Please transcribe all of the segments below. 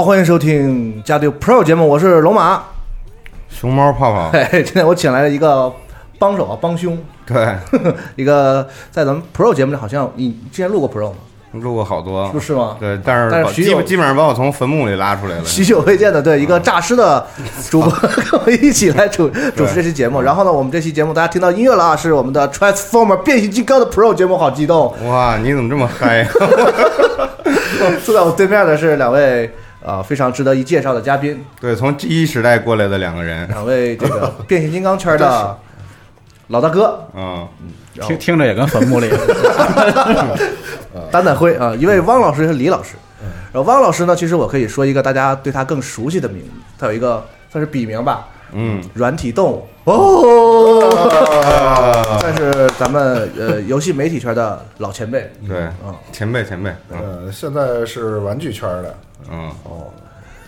好，欢迎收听加丢 Pro 节目，我是龙马。熊猫泡泡，嘿，今天我请来了一个帮手啊，帮凶，对，一个在咱们 Pro 节目里，好像你之前录过 Pro 吗？录过好多不，是吗？对，但是但是基本基本上把我从坟墓里拉出来了。许久未见的，对一个诈尸的主播，跟我一起来主主持这期节目。然后呢，我们这期节目大家听到音乐了啊，是我们的 Transformer 变形金刚的 Pro 节目，好激动！哇，你怎么这么嗨？坐在我对面的是两位呃非常值得一介绍的嘉宾，对，从 G 一时代过来的两个人，两位这个 变形金刚圈的老大哥，嗯，然后听听着也跟坟墓里。丹丹辉啊，一位汪老师和李老师。然后汪老师呢，其实我可以说一个大家对他更熟悉的名字，他有一个算是笔名吧，嗯，软体动物哦，但是咱们呃游戏媒体圈的老前辈。对嗯，前辈前辈，嗯。呃，现在是玩具圈的，嗯，哦。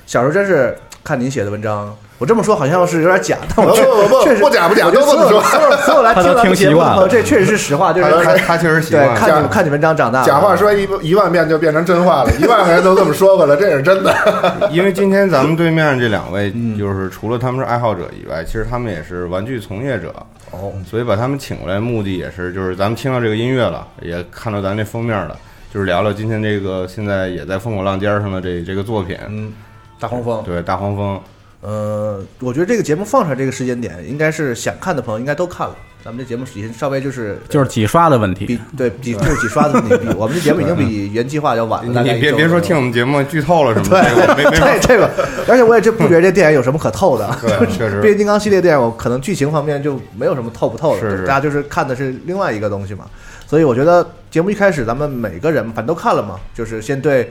小时候真是看您写的文章，我这么说好像是有点假，但我确不不不确实不假不假我觉得都这么说所有所有来听咱们听习惯了节目的朋友，这确实是实话，就是他他确实习对惯看你看你文章长大的，假话说一一万遍就变成真话了，一万个人都这么说过了，这是真的。因为今天咱们对面这两位，嗯就是除了他们是爱好者以外，其实他们也是玩具从业者。哦，所以把他们请过来，目的也是就是咱们听到这个音乐了，也看到咱这封面了，就是聊聊今天这个现在也在风口浪尖上的这这个作品，嗯，大黄蜂，对大黄蜂，呃，我觉得这个节目放出来这个时间点，应该是想看的朋友应该都看了。咱们这节目已经稍微就是就是几刷的问题比。对比就是几刷的问题，比 我们这节目已经比原计划要晚了。你别别说听我们节目剧透了什么对对这个，而且我也真不觉得这电影有什么可透的。对 确实变形金刚系列电影，我可能剧情方面就没有什么透不透的，是是大家就是看的是另外一个东西嘛。所以我觉得节目一开始咱们每个人反正都看了嘛，就是先对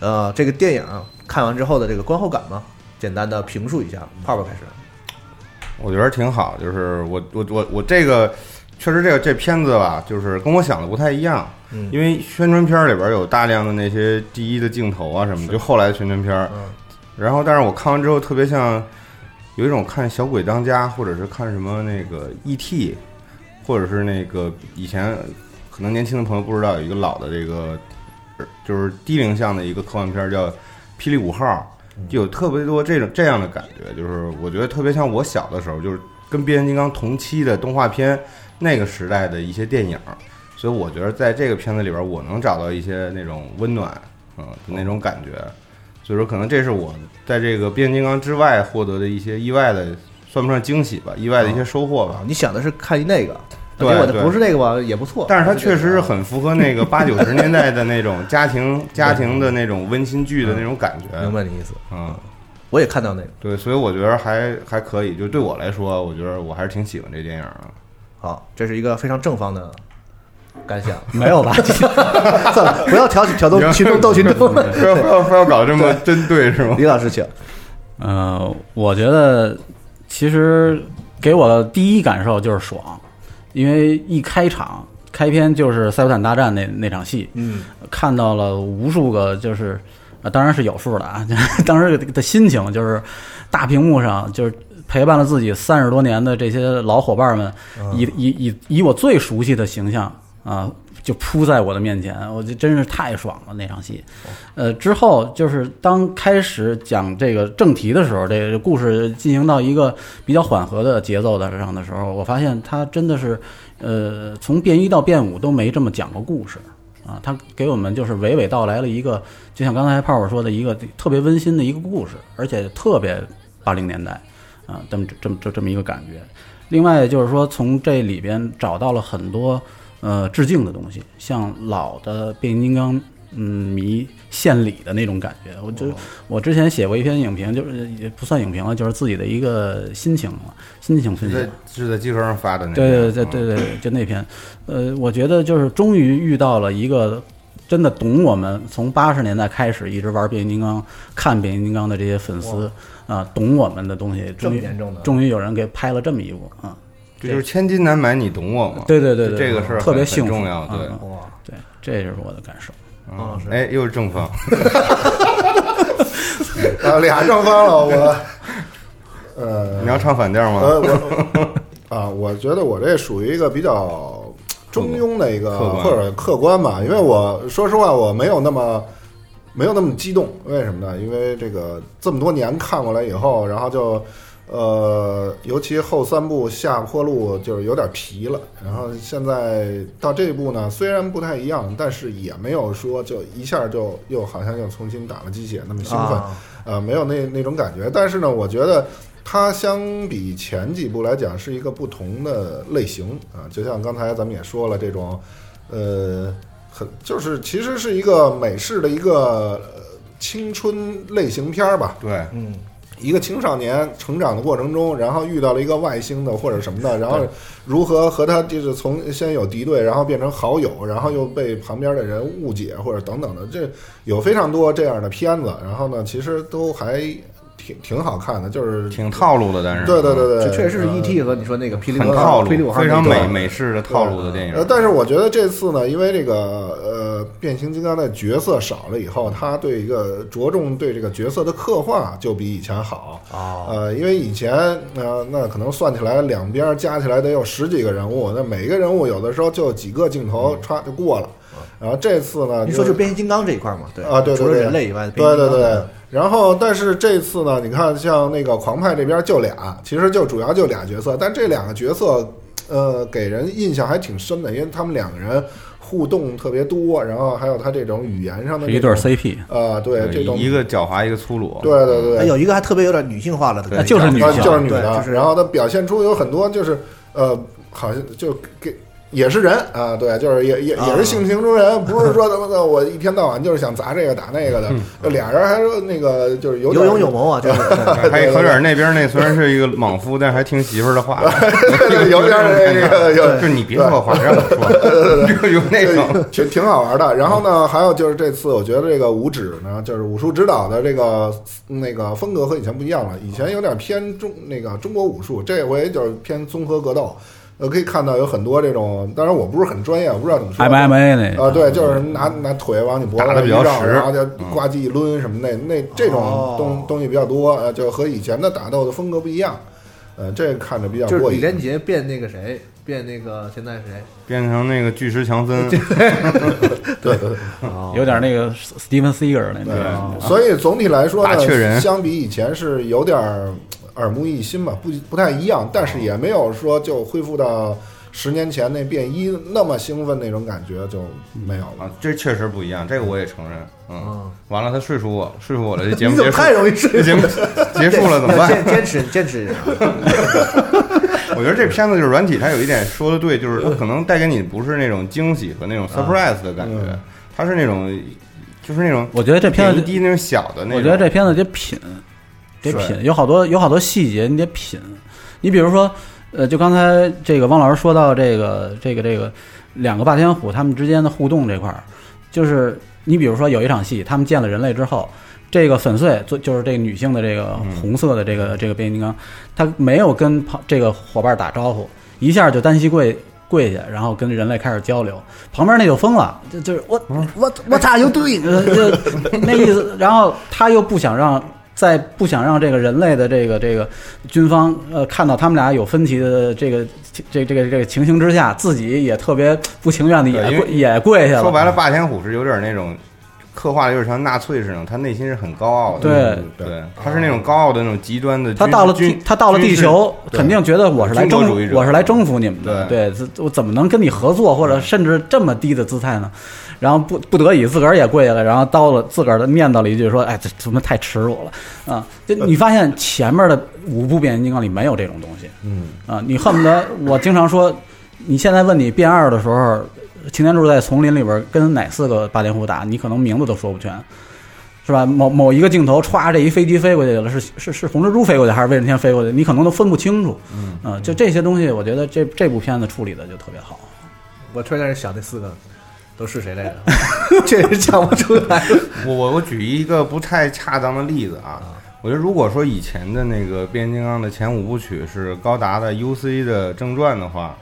呃这个电影看完之后的这个观后感嘛，简单的评述一下。泡泡开始，我觉得挺好，就是我我我我这个确实这个这片子吧，就是跟我想的不太一样，嗯因为宣传片里边有大量的那些第一的镜头啊什么，就后来的宣传片然后但是我看完之后特别像有一种看《小鬼当家》或者是看什么那个 E.T.，或者是那个以前可能年轻的朋友不知道有一个老的这个呃就是低龄向的一个科幻片儿叫《霹雳五号》。就有特别多这种这样的感觉，就是我觉得特别像我小的时候，就是跟变形金刚同期的动画片那个时代的一些电影，所以我觉得在这个片子里边，我能找到一些那种温暖，嗯那种感觉。所以说，可能这是我在这个变形金刚之外获得的一些意外的，算不上惊喜吧，意外的一些收获吧。，你想的是看那个，结果的对不是那个吧，也不错。但是它确实是啊很符合那个八九十年代的那种家庭 家庭的那种温馨剧的那种感觉。明白你意思，嗯，我也看到那个。对，所以我觉得还还可以。就对我来说，我觉得我还是挺喜欢这电影的。好，这是一个非常正方的感想。没有吧？算了，不要挑起挑动群众斗群众。不要不要不要搞这么针对是吗？李老师请。呃，我觉得其实给我的第一感受就是爽，因为一开场开篇就是塞伯坦大战那那场戏，嗯，看到了无数个就是，呃，当然是有数的啊，当时的心情就是大屏幕上就是。陪伴了自己三十多年的这些老伙伴们，以以以以我最熟悉的形象啊，就扑在我的面前，我就真是太爽了那场戏。呃，之后就是当开始讲这个正题的时候，这个故事进行到一个比较缓和的节奏的上的时候，我发现他真的是，呃，从变一到变五都没这么讲过故事啊，他给我们就是娓娓道来了一个，就像刚才泡泡说的一个特别温馨的一个故事，而且特别八零年代啊，这么这么这这么一个感觉。另外就是说，从这里边找到了很多呃致敬的东西，像老的变形金刚。嗯，迷献礼的那种感觉，我就我之前写过一篇影评，就是也不算影评了，就是自己的一个心情了，心情分析。在是在集合上发的那个，对对对嗯对对，就那篇，呃，我觉得就是终于遇到了一个真的懂我们从八十年代开始一直玩变形金刚、看变形金刚的这些粉丝啊，懂我们的东西，终于终于有人给拍了这么一部啊，这就是千金难买你懂我吗？对对对对，这个是很特别幸福，重要，对。对，这就是我的感受。嗯。哎，又是正方，啊，俩正方了，我，呃，你要唱反调吗？呃，我啊，我觉得我这属于一个比较中庸的一个或者客观吧，因为我说实话，我没有那么没有那么激动，为什么呢？因为这个这么多年看过来以后，然后就呃，尤其后三部下坡路就是有点皮了，然后现在到这一步呢，虽然不太一样，但是也没有说就一下就又好像又重新打了鸡血那么兴奋。啊呃，没有那那种感觉。但是呢，我觉得它相比前几部来讲是一个不同的类型啊，就像刚才咱们也说了，这种呃，很就是其实是一个美式的一个呃青春类型片儿吧，对，嗯，一个青少年成长的过程中，然后遇到了一个外星的或者什么的，然后如何和他就是从先有敌对，然后变成好友，然后又被旁边的人误解或者等等的，这有非常多这样的片子。然后呢，其实都还挺挺好看的，就是挺套路的，但是对对对对，这确实是呃 E.T. 和你说那个霹雳很套路霹雳火，号非常美美式的套路的电影呃，。但是我觉得这次呢，因为这个呃变形金刚的角色少了以后，他对一个着重对这个角色的刻画就比以前好。啊，呃，因为以前呃那可能算起来两边加起来得有十几个人物，那每一个人物有的时候就几个镜头歘就过了。然后这次呢，你说就变形金刚这一块嘛，对啊，对对除了，人类以外的对对对。然后，但是这次呢，你看像那个狂派这边就俩，其实就主要就俩角色，但这两个角色，呃，给人印象还挺深的，因为他们两个人互动特别多，然后还有他这种语言上的一对儿 CP，啊，对这种一个狡猾，一个粗鲁。对对对，哎有一个还特别有点女性化了的感觉，啊就是女性对就是女的，就是然后他表现出有很多就是呃，好像就给。也是人啊，对，就是也也也是性情中人，不是说他妈的我一天到晚就是想砸这个打那个的。就俩人还说那个就是有有勇有谋啊，就是对还有何远那边那虽然是一个莽夫，但还听媳妇儿的话，有点儿那个有就你别说话，让我说，就有那种。挺挺好玩的。然后呢，还有就是这次我觉得这个武指呢，就是武术指导的这个那个风格和以前不一样了。以前有点偏中那个中国武术，这回就是偏综合格斗。呃，可以看到有很多这种，当然我不是很专业，我不知道怎么说。MMA 那啊，对，就是拿拿腿往你脖子上然后就呱唧一抡什么那，那这种哦东东西比较多，呃，就和以前的打斗的风格不一样。呃，这个看着比较就是过瘾。李连杰变那个谁，变那个现在谁？变成那个巨石强森，对对对。有点那个 Steven Seager 那对种。所以总体来说呢，相比以前是有点儿耳目一新吧，不不太一样，但是也没有说就恢复到十年前那变衣那么兴奋那种感觉就没有了。啊，这确实不一样，这个我也承认。嗯嗯，完了，他说服我，说服我了，这节目你怎么结束，太容易睡这节目结束了怎么办？坚坚持坚持，我觉得这片子就是软体，它有一点说的对，就是它可能带给你不是那种惊喜和那种 surprise 的感觉嗯，它是那种就是那种我觉得这片子点一那种小的那种。我觉得这片子得品，得品，有好多有好多细节你得品。你比如说，呃，就刚才这个汪老师说到这个这个这个两个霸天虎他们之间的互动这块儿，就是你比如说有一场戏，他们见了人类之后，这个粉碎就就是这个女性的这个红色的这个这个变形金刚，他没有跟旁这个伙伴打招呼，一下就单膝跪。跪下，然后跟人类开始交流。旁边那就疯了，就就是我我我 you doing？呃就 那意思。然后他又不想让在不想让这个人类的这个这个军方呃看到他们俩有分歧的这个这这个这个情形之下，自己也特别不情愿的也跪也跪下了。说白了，霸天虎是有点那种刻画的，有点像纳粹似的，他内心是很高傲的。对嗯对，他是那种高傲的那种极端的。他到了他到了地，球，肯定觉得我是来征军国主义者我是来征服你们的。对，这我怎么能跟你合作，或者甚至这么低的姿态呢？然后不不得已自个儿也跪下来，然后叨了自个儿的念叨了一句说：“哎，这怎么太耻辱了啊！”就你发现前面的五部变形金刚里没有这种东西，嗯啊，你恨不得我经常说，你现在问你变二的时候，擎天柱在丛林里边跟哪四个霸天虎打，你可能名字都说不全。是吧？某某一个镜头，歘，这一飞机飞过去了，是是是红蜘蛛飞过去，还是威震天飞过去？你可能都分不清楚。嗯啊，就这些东西，我觉得这这部片子处理的就特别好。我突然间想那四个都是谁来着？确实讲不出来。我我我举一个不太恰当的例子啊，我觉得如果说以前的那个变形金刚的前五部曲是高达的 UC 的正传的话，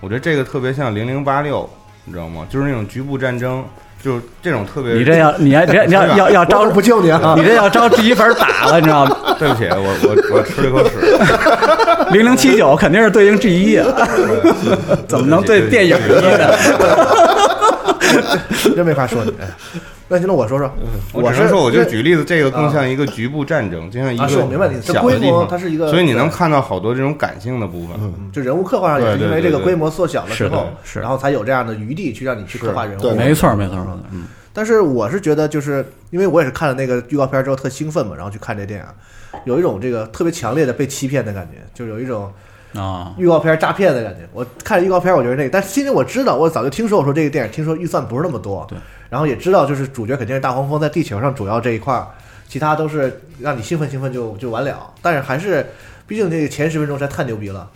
我觉得这个特别像零零八六，你知道吗？就是那种局部战争，就是这种特别。你这要 你要你要你要要要招不救你啊！你这要招第一粉打了，你知道吗？对不起，我我我吃了一口屎。零零七九肯定是对应 G 一啊，怎么能对电影一呢？真没法说你。哎 那行，那我说说，我只能说，我就举例子，这个更像一个局部战争，就像一个啊是我明白你这小规模的地方，它是一个所以你能看到好多这种感性的部分。嗯就人物刻画上也是因为这个规模缩小了之后，是然后才有这样的余地去让你去刻画人物。对没错没错，嗯，但是我是觉得，就是因为我也是看了那个预告片之后特兴奋嘛，然后去看这电影，有一种这个特别强烈的被欺骗的感觉，就有一种啊，预告片诈骗的感觉。我看预告片，我觉得那个，但是心里我知道，我早就听说，我说这个电影听说预算不是那么多，对，然后也知道就是主角肯定是大黄蜂在地球上主要这一块儿，其他都是让你兴奋兴奋就就完了。但是还是，毕竟这个前十分钟实在太牛逼了。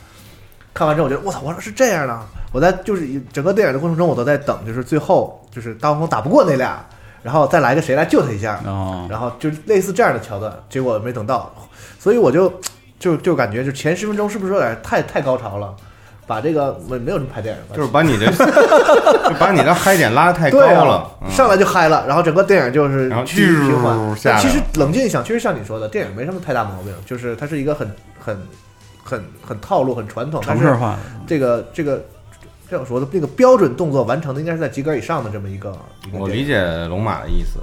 看完之后，我觉得我操，我说是这样的。我在就是整个电影的过程中，我都在等，就是最后就是大黄蜂打不过那俩，然后再来个谁来救他一下，哦，然后就类似这样的桥段，结果没等到，所以我就就就感觉就前十分钟是不是有点太太高潮了？把这个没没有什么拍电影，就是把你的，就把你的嗨点拉得太高对啊了，嗯上来就嗨了，然后整个电影就是然后继续循环咻。下来其实冷静一想，确实像你说的，电影没什么太大毛病，就是它是一个很很很很套路、很传统，但是城市化的，这个这个这样说的那个标准动作完成的应该是在及格以上的这么一个一个我电影理解龙马的意思，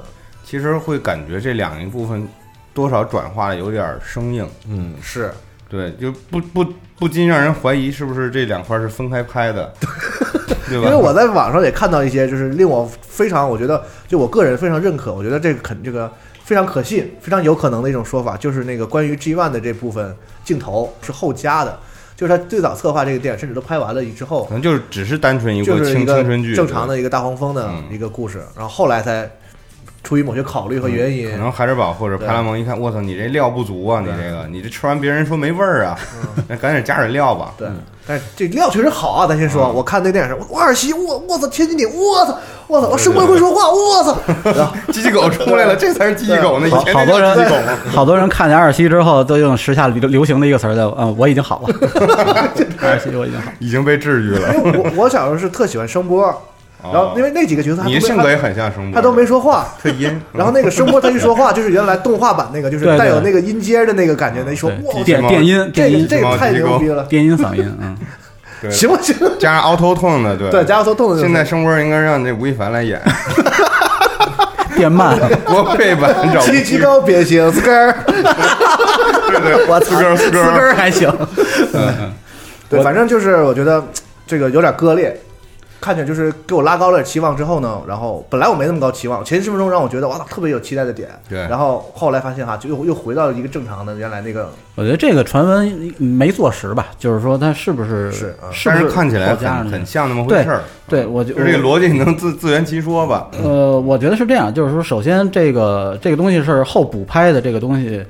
其实会感觉这两一部分多少转化的有点生硬，嗯，是。对，就不不不禁让人怀疑是不是这两块是分开拍的，对。吧？因为我在网上也看到一些，就是令我非常，我觉得就我个人非常认可，我觉得这个肯这个非常可信、非常有可能的一种说法，就是那个关于 G One 的这部分镜头是后加的，就是他最早策划这个电影，甚至都拍完了之后可，能就是只是单纯一个青春剧，正常的一个大黄蜂的嗯。一个故事，然后后来才出于某些考虑和原因可，能海之宝或者派拉蒙一看，我操，你这料不足啊！你这个，你这吃完别人说没味儿啊，那赶紧加点料吧。对，但是这料确实好啊！咱先说，嗯我看那电影时，我我二喜，我我操，千斤顶，我操，我操，我声波会说话，我操，机器狗出来了，这才是机器狗呢。以前好多人？好多人看见二西之后，都用时下流流行的一个词儿叫“嗯，我已经好了 ”，二西我已经好了。已经被治愈了。因为我我小时候是特喜欢声波，然后因为那几个角色你的性格也很像声波，他都没说话，特阴。然后那个声波他一说话，就是原来动画版那个，就是带有那个音阶的那个感觉，那一说哇，电电音这个电音。这个太牛逼了，电音嗓音，嗯，行不行？加上 auto tone 的，对。对，加 auto tone 的现在声波应该让那吴亦凡来演。变慢，国配版找极极高变形四根儿，对对，四根儿四四根儿，根儿还行。对，反正就是我觉得这个有点割裂。看见就是给我拉高了期望之后呢，然后本来我没那么高期望，前十分钟让我觉得哇特别有期待的点，对然后后来发现哈，就又又回到了一个正常的原来那个我觉得这个传闻没坐实吧，就是说它是不是是啊是不但是看起来很很像那么回事儿。对，我觉得这个逻辑，能自自圆其说吧？呃，我觉得是这样，就是说，首先这个这个东西是后补拍的这个东西，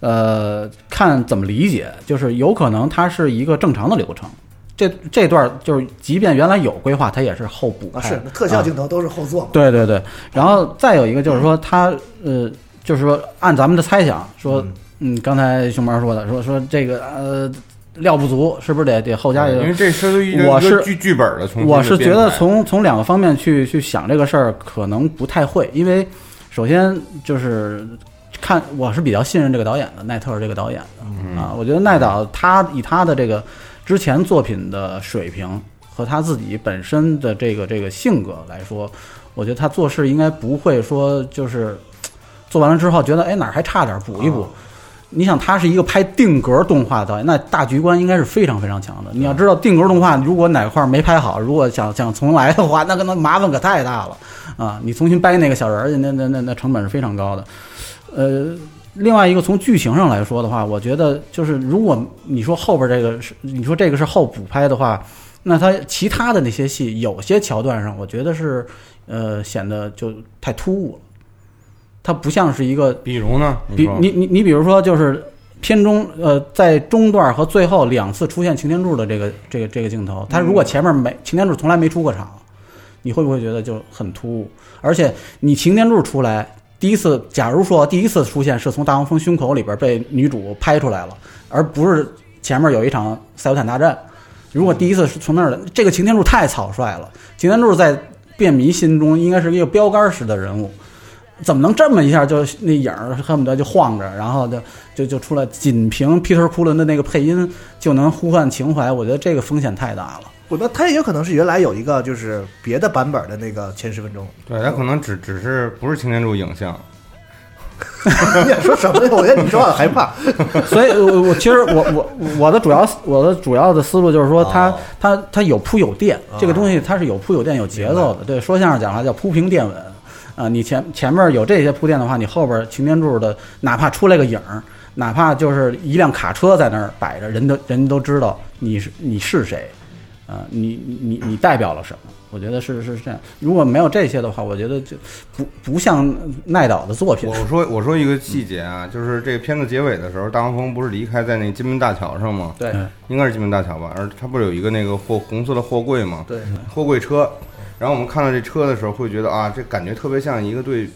呃，看怎么理解，就是有可能它是一个正常的流程。这这段就是，即便原来有规划，它也是后补啊是特效啊镜头都是后做嘛，对对对，然后再有一个就是说，它呃，就是说按咱们的猜想说，嗯，刚才熊猫说的，说说这个呃料不足，是不是得得后加一个？因为这涉及一个我是剧剧本的从我是觉得从从两个方面去去想这个事儿，可能不太会，因为首先就是看我是比较信任这个导演的奈特尔这个导演的啊，我觉得奈导他以他的这个之前作品的水平和他自己本身的这个这个性格来说，我觉得他做事应该不会说就是 做完了之后觉得哎哪儿还差点儿补一补。你想，他是一个拍定格动画的导演，那大局观应该是非常非常强的。你要知道，定格动画如果哪块儿没拍好，如果想想重来的话，那可能麻烦可太大了啊！你重新掰那个小人儿去，那那那那成本是非常高的。呃，另外一个从剧情上来说的话，我觉得就是如果你说后边这个是你说这个是后补拍的话，那他其他的那些戏有些桥段上，我觉得是呃显得就太突兀了。它不像是一个比如呢？比你你你比如说，就是片中呃，在中段和最后两次出现擎天柱的这个这个这个镜头，它如果前面没擎天柱从来没出过场，你会不会觉得就很突兀？而且你擎天柱出来第一次，假如说第一次出现是从大黄蜂胸口里边被女主拍出来了，而不是前面有一场赛博坦大战，如果第一次是从那儿，这个擎天柱太草率了。擎天柱在便迷心中应该是一个标杆式的人物。怎么能这么一下就那影儿恨不得就晃着，然后就就就出来，仅凭 Peter 库伦的那个配音就能呼唤情怀？我觉得这个风险太大了。我，那他也有可能是原来有一个就是别的版本的那个前十分钟。对他可能只只是不是擎天柱影像，你想说什么呀？我觉得你说话害怕。所以我，我其实我我我的主要我的主要的思路就是说它，哦它它有铺有垫，啊这个东西它是有铺有垫有节奏的。对，说相声讲话叫铺平垫稳啊，你前前面有这些铺垫的话，你后边擎天柱的哪怕出来个影儿，哪怕就是一辆卡车在那儿摆着，人都人都知道你是你是谁，啊，你你你代表了什么？我觉得是是这样。如果没有这些的话，我觉得就不不像奈导的作品。我说我说一个细节啊，就是这个片子结尾的时候，大黄蜂不是离开在那金门大桥上吗？对嗯应该是金门大桥吧？而它不是有一个那个货红色的货柜吗？对，货柜车。然后我们看到这车的时候，会觉得啊，这感觉特别像一个对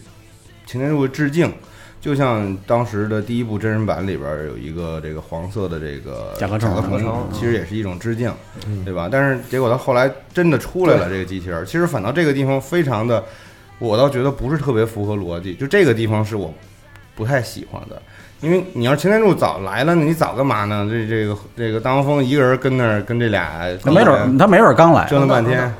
擎天柱的致敬，就像当时的第一部真人版里边有一个这个黄色的这个甲壳虫甲壳虫，其实也是一种致敬，对吧？但是结果他后来真的出来了这个机器人，其实反倒这个地方非常的，我倒觉得不是特别符合逻辑，就这个地方是我不太喜欢的。因为你要擎天柱早来了，你早干嘛呢？这这个这个大黄蜂一个人跟那儿跟这俩，他没准儿他没准儿刚来，折腾半天，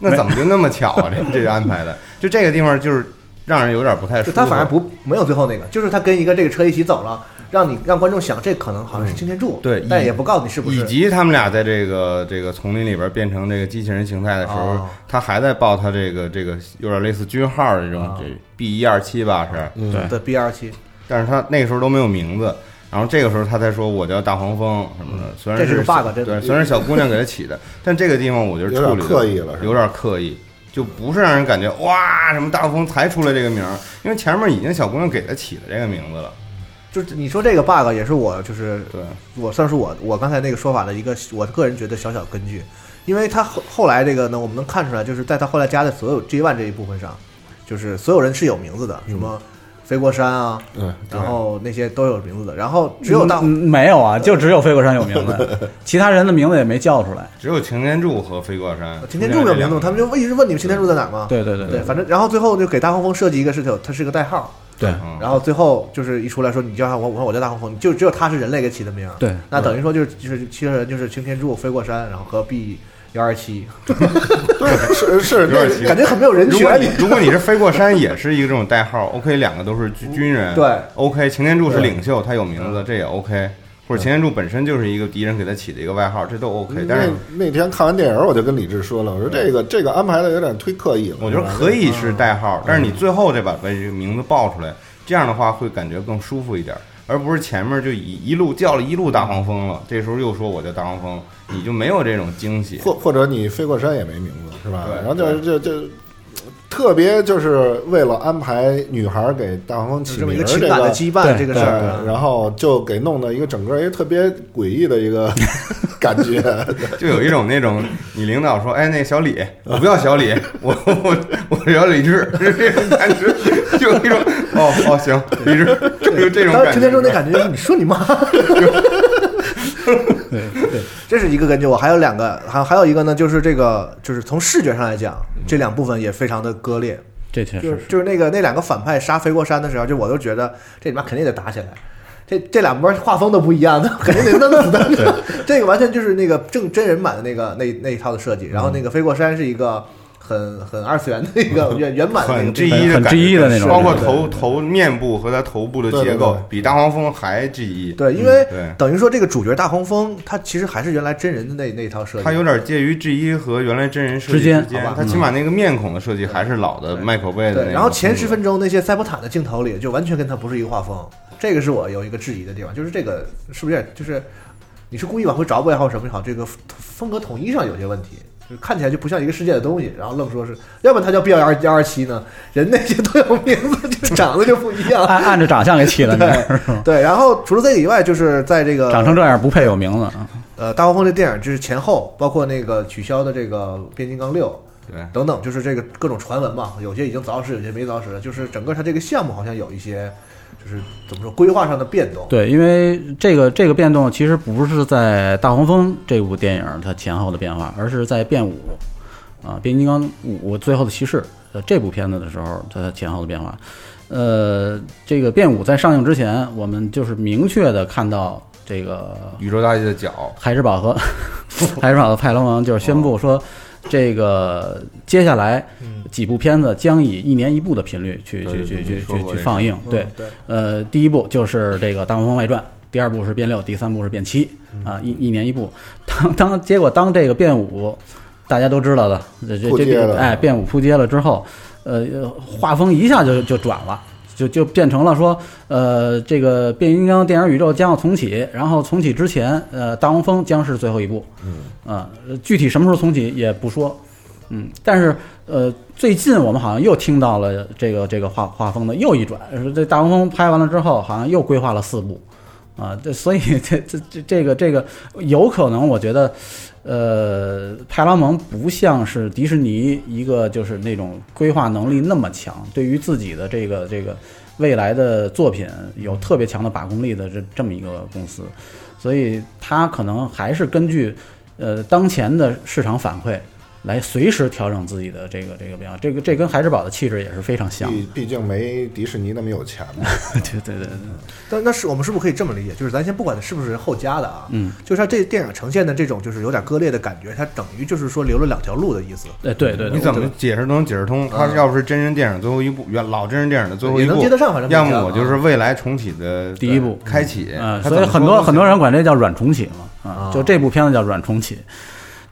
那怎么就那么巧啊？这这安排的，就这个地方就是让人有点不太舒服。他反而不没有最后那个，就是他跟一个这个车一起走了，让你让观众想这可能好像是擎天柱，对但也不告诉你是不是。以及他们俩在这个这个丛林里边变成这个机器人形态的时候，哦他还在报他这个这个有点类似军号的这种、哦这 B 一二七吧是，嗯对的 B 二七，但是他那个时候都没有名字。然后这个时候他才说我叫大黄蜂什么的，虽然这是个 bug，真的对，虽然小姑娘给他起的，但这个地方我觉得有点处理得刻意了有点刻意，就不是让人感觉哇什么大黄蜂才出来这个名儿，因为前面已经小姑娘给他起了这个名字了。就是你说这个 bug 也是我就是对，我算是我我刚才那个说法的一个我个人觉得小小根据，因为他后后来这个呢，我们能看出来，就是在他后来加的所有 G one 这一部分上，就是所有人是有名字的，什么飞过山啊，对，然后那些都有名字的，然后只有大嗯没有啊，就只有飞过山有名字，其他人的名字也没叫出来。只有擎天柱和飞过山，擎天柱有名字，他们就一直问你们擎天柱在哪儿吗？对对对对，反正然后最后就给大黄蜂设计一个是有它是个代号，对。嗯。然后最后就是一出来说你叫他我我说我叫大黄蜂，就只有他是人类给起的名，对，那等于说就是就是其他人就是擎天柱飞过山，然后和 B 幺二七，对，是是 有点那感觉很没有人如果权。你如果你是飞过山，也是一个这种代号，OK，两个都是军军 人，对，OK，擎天柱是领袖，他有名字，这也 OK，或者擎天柱本身就是一个敌人给他起的一个外号，这都 OK，但是那那天看完电影，我就跟李志说了，我说这个这个安排的有点忒刻意了。我觉得可以是代号，但是你最后再把把这个名字报出来，这样的话会感觉更舒服一点，而不是前面就一一路叫了一路大黄蜂了，这时候又说我叫大黄蜂，你就没有这种惊喜。或或者你飞过山也没名字是吧？对然后就就就特别就是为了安排女孩给大黄蜂有这么一起名儿这个情感的。羁绊，这个事儿，，啊然后就给弄的一个整个一个特别诡异的一个 感觉，就有一种那种你领导说，哎，那小李，我不要小李，我我我是小李志，是 这种感觉，就有一种哦哦行，李志，就有这种感觉。天说那感觉你说你妈，对对，这是一个根据。我还有两个，还还有一个呢，就是这个就是从视觉上来讲，这两部分也非常的割裂。这确实就是就是那个那两个反派杀飞过山的时候，就我都觉得这里面肯定得打起来。这这两波画风都不一样那，肯定得弄死他。这个完全就是那个正真人版的那个那那一套的设计。然后那个飞过山是一个很很二次元的一个原原版的那很 G 一的感觉 G1 的那种包括头头面部和他头部的结构比大黄蜂还 G 一。对，因为对等于说这个主角大黄蜂，他其实还是原来真人的那那一套设计。它有点介于 G 一和原来真人设计之间好吧它起码那个面孔的设计还是老的迈克贝的那对，种然后前十分钟那些塞伯坦的镜头里，就完全跟他不是一个画风，这个是我有一个质疑的地方，就是这个是不是就是你是故意往回找补也好，什么也好，这个风格统一上有些问题，就是看起来就不像一个世界的东西，然后愣说是，要不然他叫 B 幺二幺二七呢，人那些都有名字，就长得就不一样。按按着长相给起的名儿，对，然后除了这个以外，就是在这个长成这样不配有名字啊。呃大黄蜂这电影，就是前后包括那个取消的这个变形金刚六，对等等，就是这个各种传闻嘛，有些已经凿实，有些没凿实，就是整个它这个项目好像有一些，就是怎么说规划上的变动。对，因为这个这个变动其实不是在《大黄蜂》这部电影它前后的变化，而是在《变五》啊，《变形金刚五：最后的骑士》呃这部片子的时候它前后的变化。呃，这个《变五》在上映之前，我们就是明确的看到这个宇宙大帝的脚，海之宝和 海之宝的派龙王就是宣布说，这个接下来几部片子将以一年一部的频率去去去去去去放映。对，呃，第一部就是这个《大黄蜂外传》，第二部是变六，第三部是变七啊，一一年一部。当当结果当这个变五，大家都知道的，这这这哎变五扑街了之后，呃，画风一下就就转了。就就变成了说，呃，这个变形金刚电影宇宙将要重启，然后重启之前，呃，大黄蜂将是最后一部，嗯。啊、呃具体什么时候重启也不说，嗯，但是呃，最近我们好像又听到了这个这个画画风的又一转，说这大黄蜂拍完了之后，好像又规划了四部，啊，这所以这这这这个这个有可能，我觉得，呃，派拉蒙不像是迪士尼一个就是那种规划能力那么强，对于自己的这个这个未来的作品有特别强的把控力的这这么一个公司，所以它可能还是根据呃当前的市场反馈。来随时调整自己的这个这个变化，这个这跟孩之宝的气质也是非常像的。毕毕竟没迪士尼那么有钱嘛。对对对对，但那是我们是不是可以这么理解？就是咱先不管它是不是后加的啊，嗯，就是它这电影呈现的这种就是有点割裂的感觉，它等于就是说留了两条路的意思。哎对对对，你怎么解释都能解释通。它要不是真人电影最后一部，原老真人电影的最后一部也能接，得上，反正要么我就是未来重启的第一部开启啊，它所以很多很多人管这叫软重启嘛，啊啊，就这部片子叫软重启，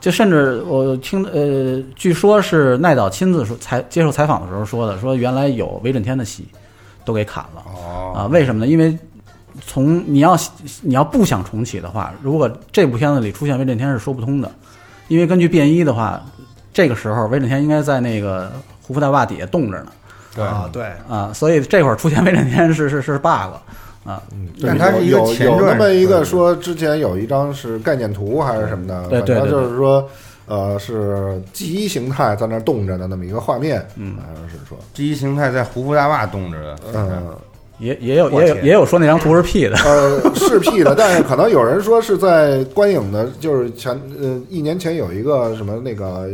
就甚至我听呃，据说是奈导亲自说采接受采访的时候说的，说原来有威震天的戏都给砍了。哦。啊，为什么呢？因为从你要你要不想重启的话，如果这部片子里出现威震天是说不通的，因为根据变一的话，这个时候威震天应该在那个胡夫大坝底下冻着呢。对。啊，对，啊，所以这会儿出现威震天是是是 bug 啊，嗯但它是一个有前传有那么一个说，之前有一张是概念图还是什么的，对对对反正就是说，呃，是记忆形态在那儿动着的那么一个画面，嗯，好像是说，记忆形态在胡夫大坝动着的，嗯，也也有也有也有说那张图是 P 的，呃，是 P 的，但是可能有人说是在观影的，就是前呃一年前有一个什么那个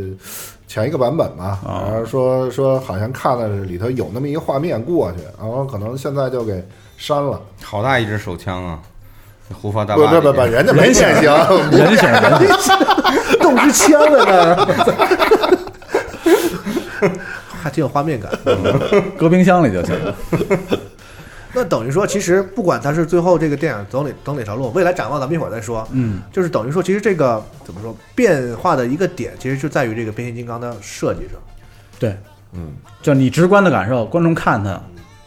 前一个版本嘛，啊然后说说好像看了里头有那么一个画面过去，然后可能现在就给删了。好大一支手枪啊！胡发大坝里不不不不，人家没变形，人显人显 动支枪在那儿，还挺有画面感。搁冰箱里就行了。那等于说，其实不管它是最后这个电影走哪走哪条路，未来展望咱们一会儿再说。嗯，就是等于说，其实这个怎么说变化的一个点，其实就在于这个变形金刚的设计上。对，嗯，就你直观的感受，观众看它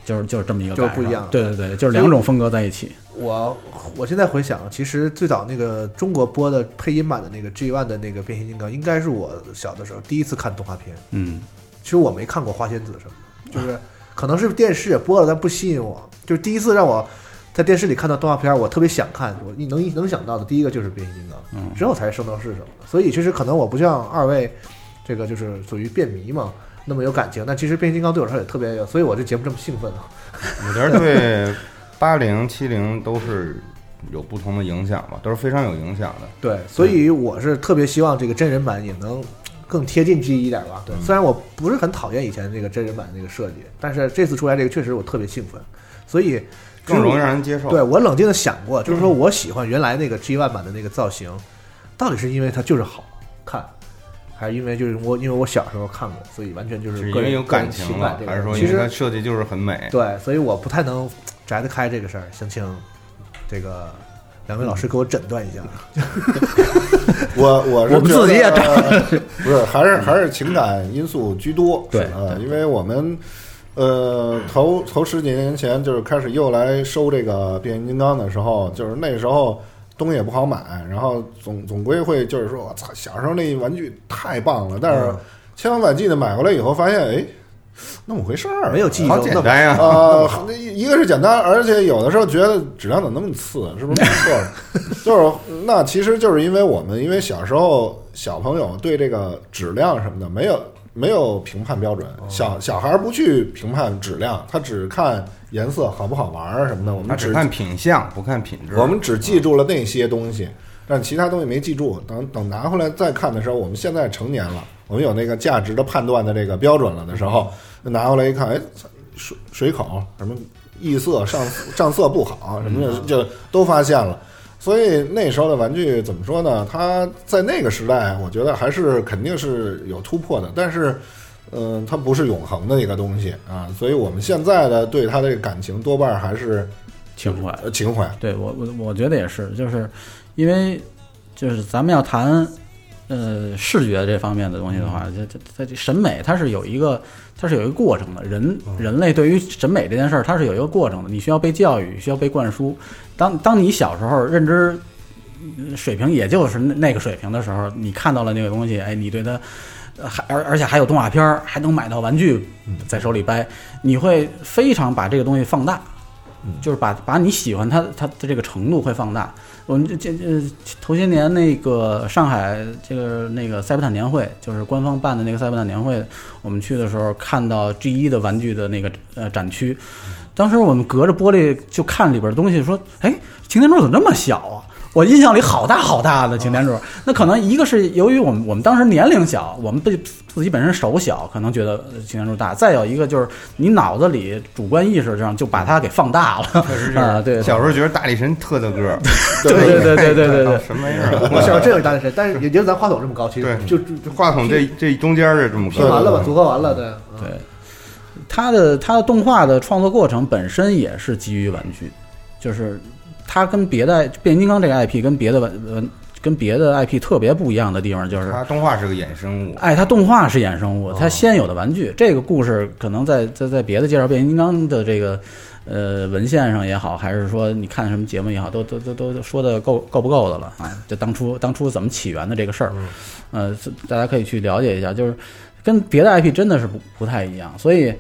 就是就是这么一个就是不一样对对对，就是两种风格在一起。我我现在回想，其实最早那个中国播的配音版的那个 G One 的那个变形金刚，应该是我小的时候第一次看动画片。嗯，其实我没看过花仙子什么的，就是可能是电视也播了，但不吸引我。就是第一次让我在电视里看到动画片，我特别想看，我能能想到的第一个就是变形金刚，嗯之后才是圣斗士什么的。所以其实可能我不像二位，这个就是属于变迷嘛，那么有感情。但其实变形金刚对我来说也特别有，所以我这节目这么兴奋啊。我觉得对八零七零都是有不同的影响吧，都是非常有影响的。对，所以我是特别希望这个真人版也能更贴近 G 一点吧。对，虽然我不是很讨厌以前那个真人版那个设计，但是这次出来这个确实我特别兴奋，所以更容易让人接受。对我冷静的想过，就是说我喜欢原来那个 G One 版的那个造型，到底是因为它就是好看，还是因为就是我因为我小时候看过，所以完全就是个人有感情了还是说其因为它设计就是很美？对，所以我不太能摘得开这个事儿，想请这个两位老师给我诊断一下。我我是我们自己也 不是，还是还是情感因素居多。对啊，因为我们呃头头十几年前就是开始又来收这个变形金刚的时候，就是那时候东西也不好买，然后总总归会就是说，我操，小时候那玩具太棒了，但是嗯千方百计的买回来以后，发现哎，那么回事儿，没有记忆好简单呀！呃，那一个是简单，而且有的时候觉得质量怎么那么次，是不是买错了？就是那其实就是因为我们因为小时候小朋友对这个质量什么的没有没有评判标准，小小孩儿不去评判质量，他只看颜色好不好玩儿什么的。我们只只看品相，不看品质。我们只记住了那些东西，但其他东西没记住。等等拿回来再看的时候，我们现在成年了，我们有那个价值的判断的这个标准了的时候，拿回来一看，哎，水水口什么异色上上色不好什么的，就都发现了。所以那时候的玩具怎么说呢？它在那个时代，我觉得还是肯定是有突破的，但是。嗯，它不是永恒的一个东西啊，所以我们现在的对它的这个感情多半还是情怀。呃情怀。对我我我觉得也是，就是因为就是咱们要谈呃视觉这方面的东西的话，这这在这审美它是有一个它是有一个过程的。人人类对于审美这件事儿，它是有一个过程的，你需要被教育，需要被灌输。当当你小时候认知呃水平也就是那那个水平的时候，你看到了那个东西，哎，你对它。呃还而而且还有动画片儿，还能买到玩具，在手里掰，你会非常把这个东西放大，就是把把你喜欢它它的这个程度会放大。我们这这呃头些年那个上海这个那个塞伯坦年会，就是官方办的那个塞伯坦年会，我们去的时候看到 G 一的玩具的那个呃展区，当时我们隔着玻璃就看里边的东西，说，哎，擎天柱怎么这么小啊？我印象里好大好大的擎天柱，那可能一个是由于我们我们当时年龄小，我们被自己本身手小，可能觉得呃擎天柱大；再有一个就是你脑子里主观意识上就把它给放大了，确实是。啊，对，小时候觉得大力神特的个儿，对对对对对对对，什么玩意儿？我小时候真有大力神，但是也就咱话筒这么高，其实就话筒这这中间儿这这么高，拼完了吧，组合完了，对嗯。对，它的它的动画的创作过程本身也是基于玩具，就是它跟别的变形金刚这个 IP 跟别的文文跟别的 IP 特别不一样的地方就是。它动画是个衍生物，哎，它动画是衍生物，它先有的玩具。这个故事可能在在在别的介绍变形金刚的这个呃文献上也好，还是说你看什么节目也好，都都都都都说的够够不够的了啊？就当初当初怎么起源的这个事儿，呃，是大家可以去了解一下，就是跟别的 IP 真的是不不太一样，所以。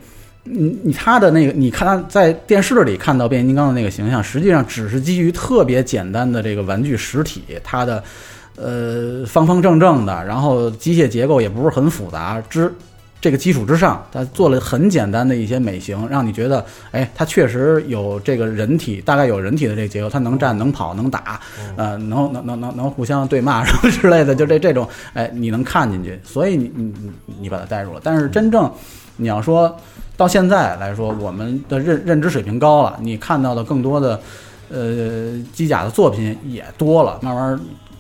你你他的那个，你看他在电视里看到变形金刚的那个形象，实际上只是基于特别简单的这个玩具实体，它的呃方方正正的，然后机械结构也不是很复杂之这个基础之上，它做了很简单的一些美型，让你觉得，哎，它确实有这个人体，大概有人体的这个结构，它能站、能跑、能打，呃，能能能能能互相对骂什么之类的，就这这种，哎，你能看进去，所以你你你你把它带入了。但是真正你要说到现在来说，我们的认认知水平高了，你看到的更多的呃机甲的作品也多了，慢慢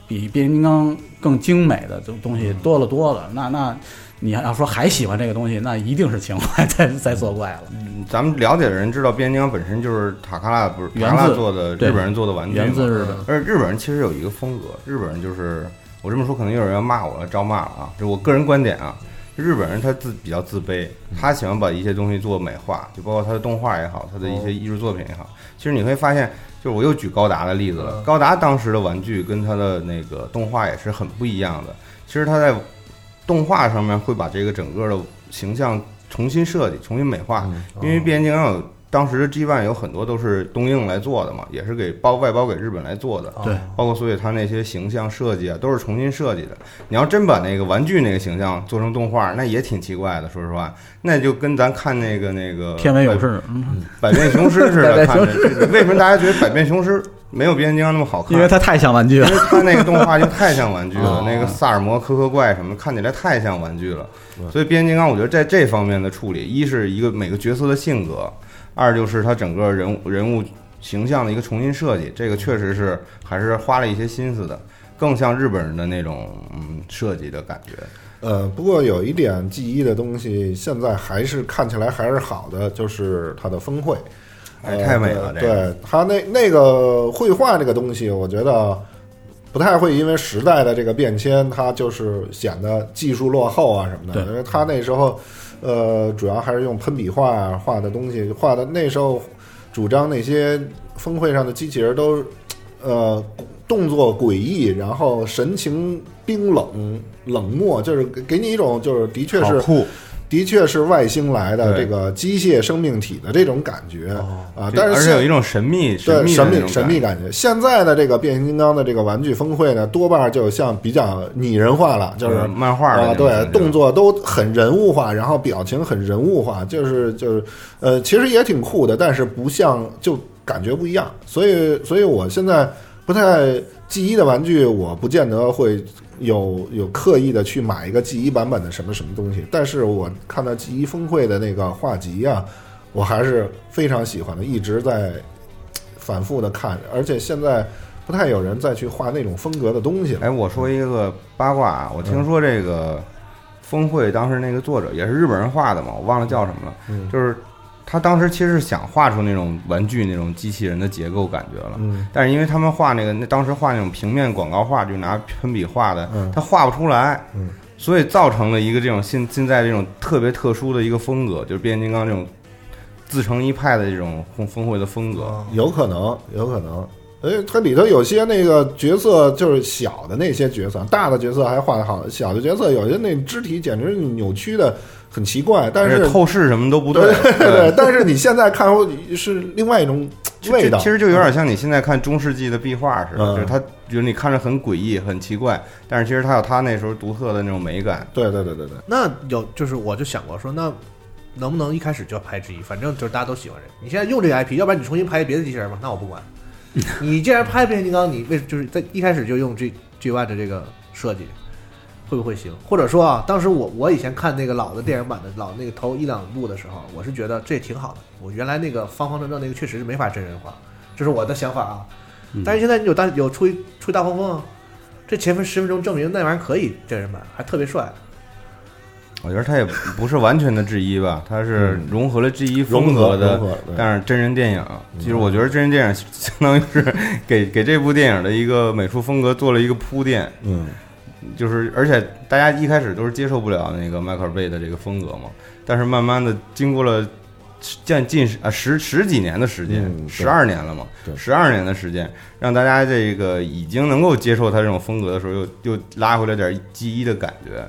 比变形金刚更精美的东东西多了多了。那那你要说还喜欢这个东西，那一定是情怀在 在作怪了。嗯咱们了解的人知道，变形金刚本身就是塔卡拉不是源自塔卡拉做的对日本人做的玩具嘛，源自日本，而日本人其实有一个风格，日本人就是我这么说，可能有人要骂我了，招骂了啊，这我个人观点啊。日本人他自比较自卑，他喜欢把一些东西做美化，就包括他的动画也好，他的一些艺术作品也好。其实你会发现，就是我又举高达的例子了，高达当时的玩具跟他的那个动画也是很不一样的。其实他在动画上面会把这个整个的形象重新设计、重新美化，因为变形金刚有当时的 G One 有很多都是东映来做的嘛，也是给包外包给日本来做的。对包括所以它那些形象设计啊，都是重新设计的。你要真把那个玩具那个形象做成动画，那也挺奇怪的。说实话，那就跟咱看那个那个天文勇士，嗯，百变雄狮似的 看的。为什么大家觉得百变雄狮没有变形金刚那么好看，因为它太像玩具了因。为它那个动画就太像玩具了哦，那个萨尔摩、科科怪什么，看起来太像玩具了。所以变形金刚，我觉得在这方面的处理，一是一个每个角色的性格，二就是它整个人物人物形象的一个重新设计，这个确实是还是花了一些心思的，更像日本人的那种嗯设计的感觉。呃，不过有一点记忆的东西，现在还是看起来还是好的，就是它的峰会，哎，呃太美了，这个。对它那那个绘画这个东西，我觉得不太会因为时代的这个变迁，它就是显得技术落后啊什么的。因为它那时候，呃，主要还是用喷笔画画的东西，画的那时候主张那些峰会上的机器人都，呃，动作诡异，然后神情冰冷冷漠，就是给你一种就是的确是酷，的确是外星来的这个机械生命体的这种感觉、啊，但是而且有一种神秘对神秘神秘感感觉。现在的这个变形金刚的这个玩具峰会呢，多半就像比较拟人化了，就是嗯漫画啊，对动作都很人物化，然后表情很人物化，就是就是呃，其实也挺酷的，但是不像就感觉不一样。所以，所以我现在不太记忆的玩具，我不见得会有有刻意的去买一个 G 一版本的什么什么东西，但是我看到 G 一峰会的那个画集啊，我还是非常喜欢的，一直在反复的看，而且现在不太有人再去画那种风格的东西了。哎，我说一个八卦啊，我听说这个峰会当时那个作者也是日本人画的嘛，我忘了叫什么了，嗯就是他当时其实是想画出那种玩具那种机器人的结构感觉了，嗯。但是因为他们画那个那当时画那种平面广告画，就拿喷笔画的，嗯。他画不出来，嗯。所以造成了一个这种现现在这种特别特殊的一个风格，就是变形金刚这种自成一派的这种峰峰会的风格。有可能，有可能。而且它里头有些那个角色就是小的那些角色，大的角色还画的好，小的角色有些那肢体简直扭曲的很奇怪，但是透视什么都不对对，对对，但是你现在看是另外一种味道。其实就有点像你现在看中世纪的壁画似的，嗯就是它，就是你看着很诡异、很奇怪，但是其实它有它那时候独特的那种美感。对对对对对，那有就是我就想过说，那能不能一开始就要拍之一？反正就是大家都喜欢这个。你现在用这个 IP，要不然你重新拍别的机器人吧，那我不管。你既然拍变形金刚，你为就是在一开始就用 G G One 的这个设计，会不会行？或者说啊，当时我我以前看那个老的电影版的老那个头一两部的时候，我是觉得这也挺好的。我原来那个方方正正那个确实是没法真人化，这是我的想法啊。但是现在你有大有出一出一大黄蜂啊，这前分十分钟证明那玩意儿可以真人版，还特别帅。我觉得它也不是完全的 G 一吧，它是融合了 G 一风格的但是真人电影。其实我觉得真人电影相当于是给给这部电影的一个美术风格做了一个铺垫。嗯，就是而且大家一开始都是接受不了那个迈克尔贝的这个风格嘛，但是慢慢的经过了将近十啊十十几年的时间十二年了嘛对，十二年的时间，让大家这个已经能够接受他这种风格的时候，又又拉回来点记忆的感觉。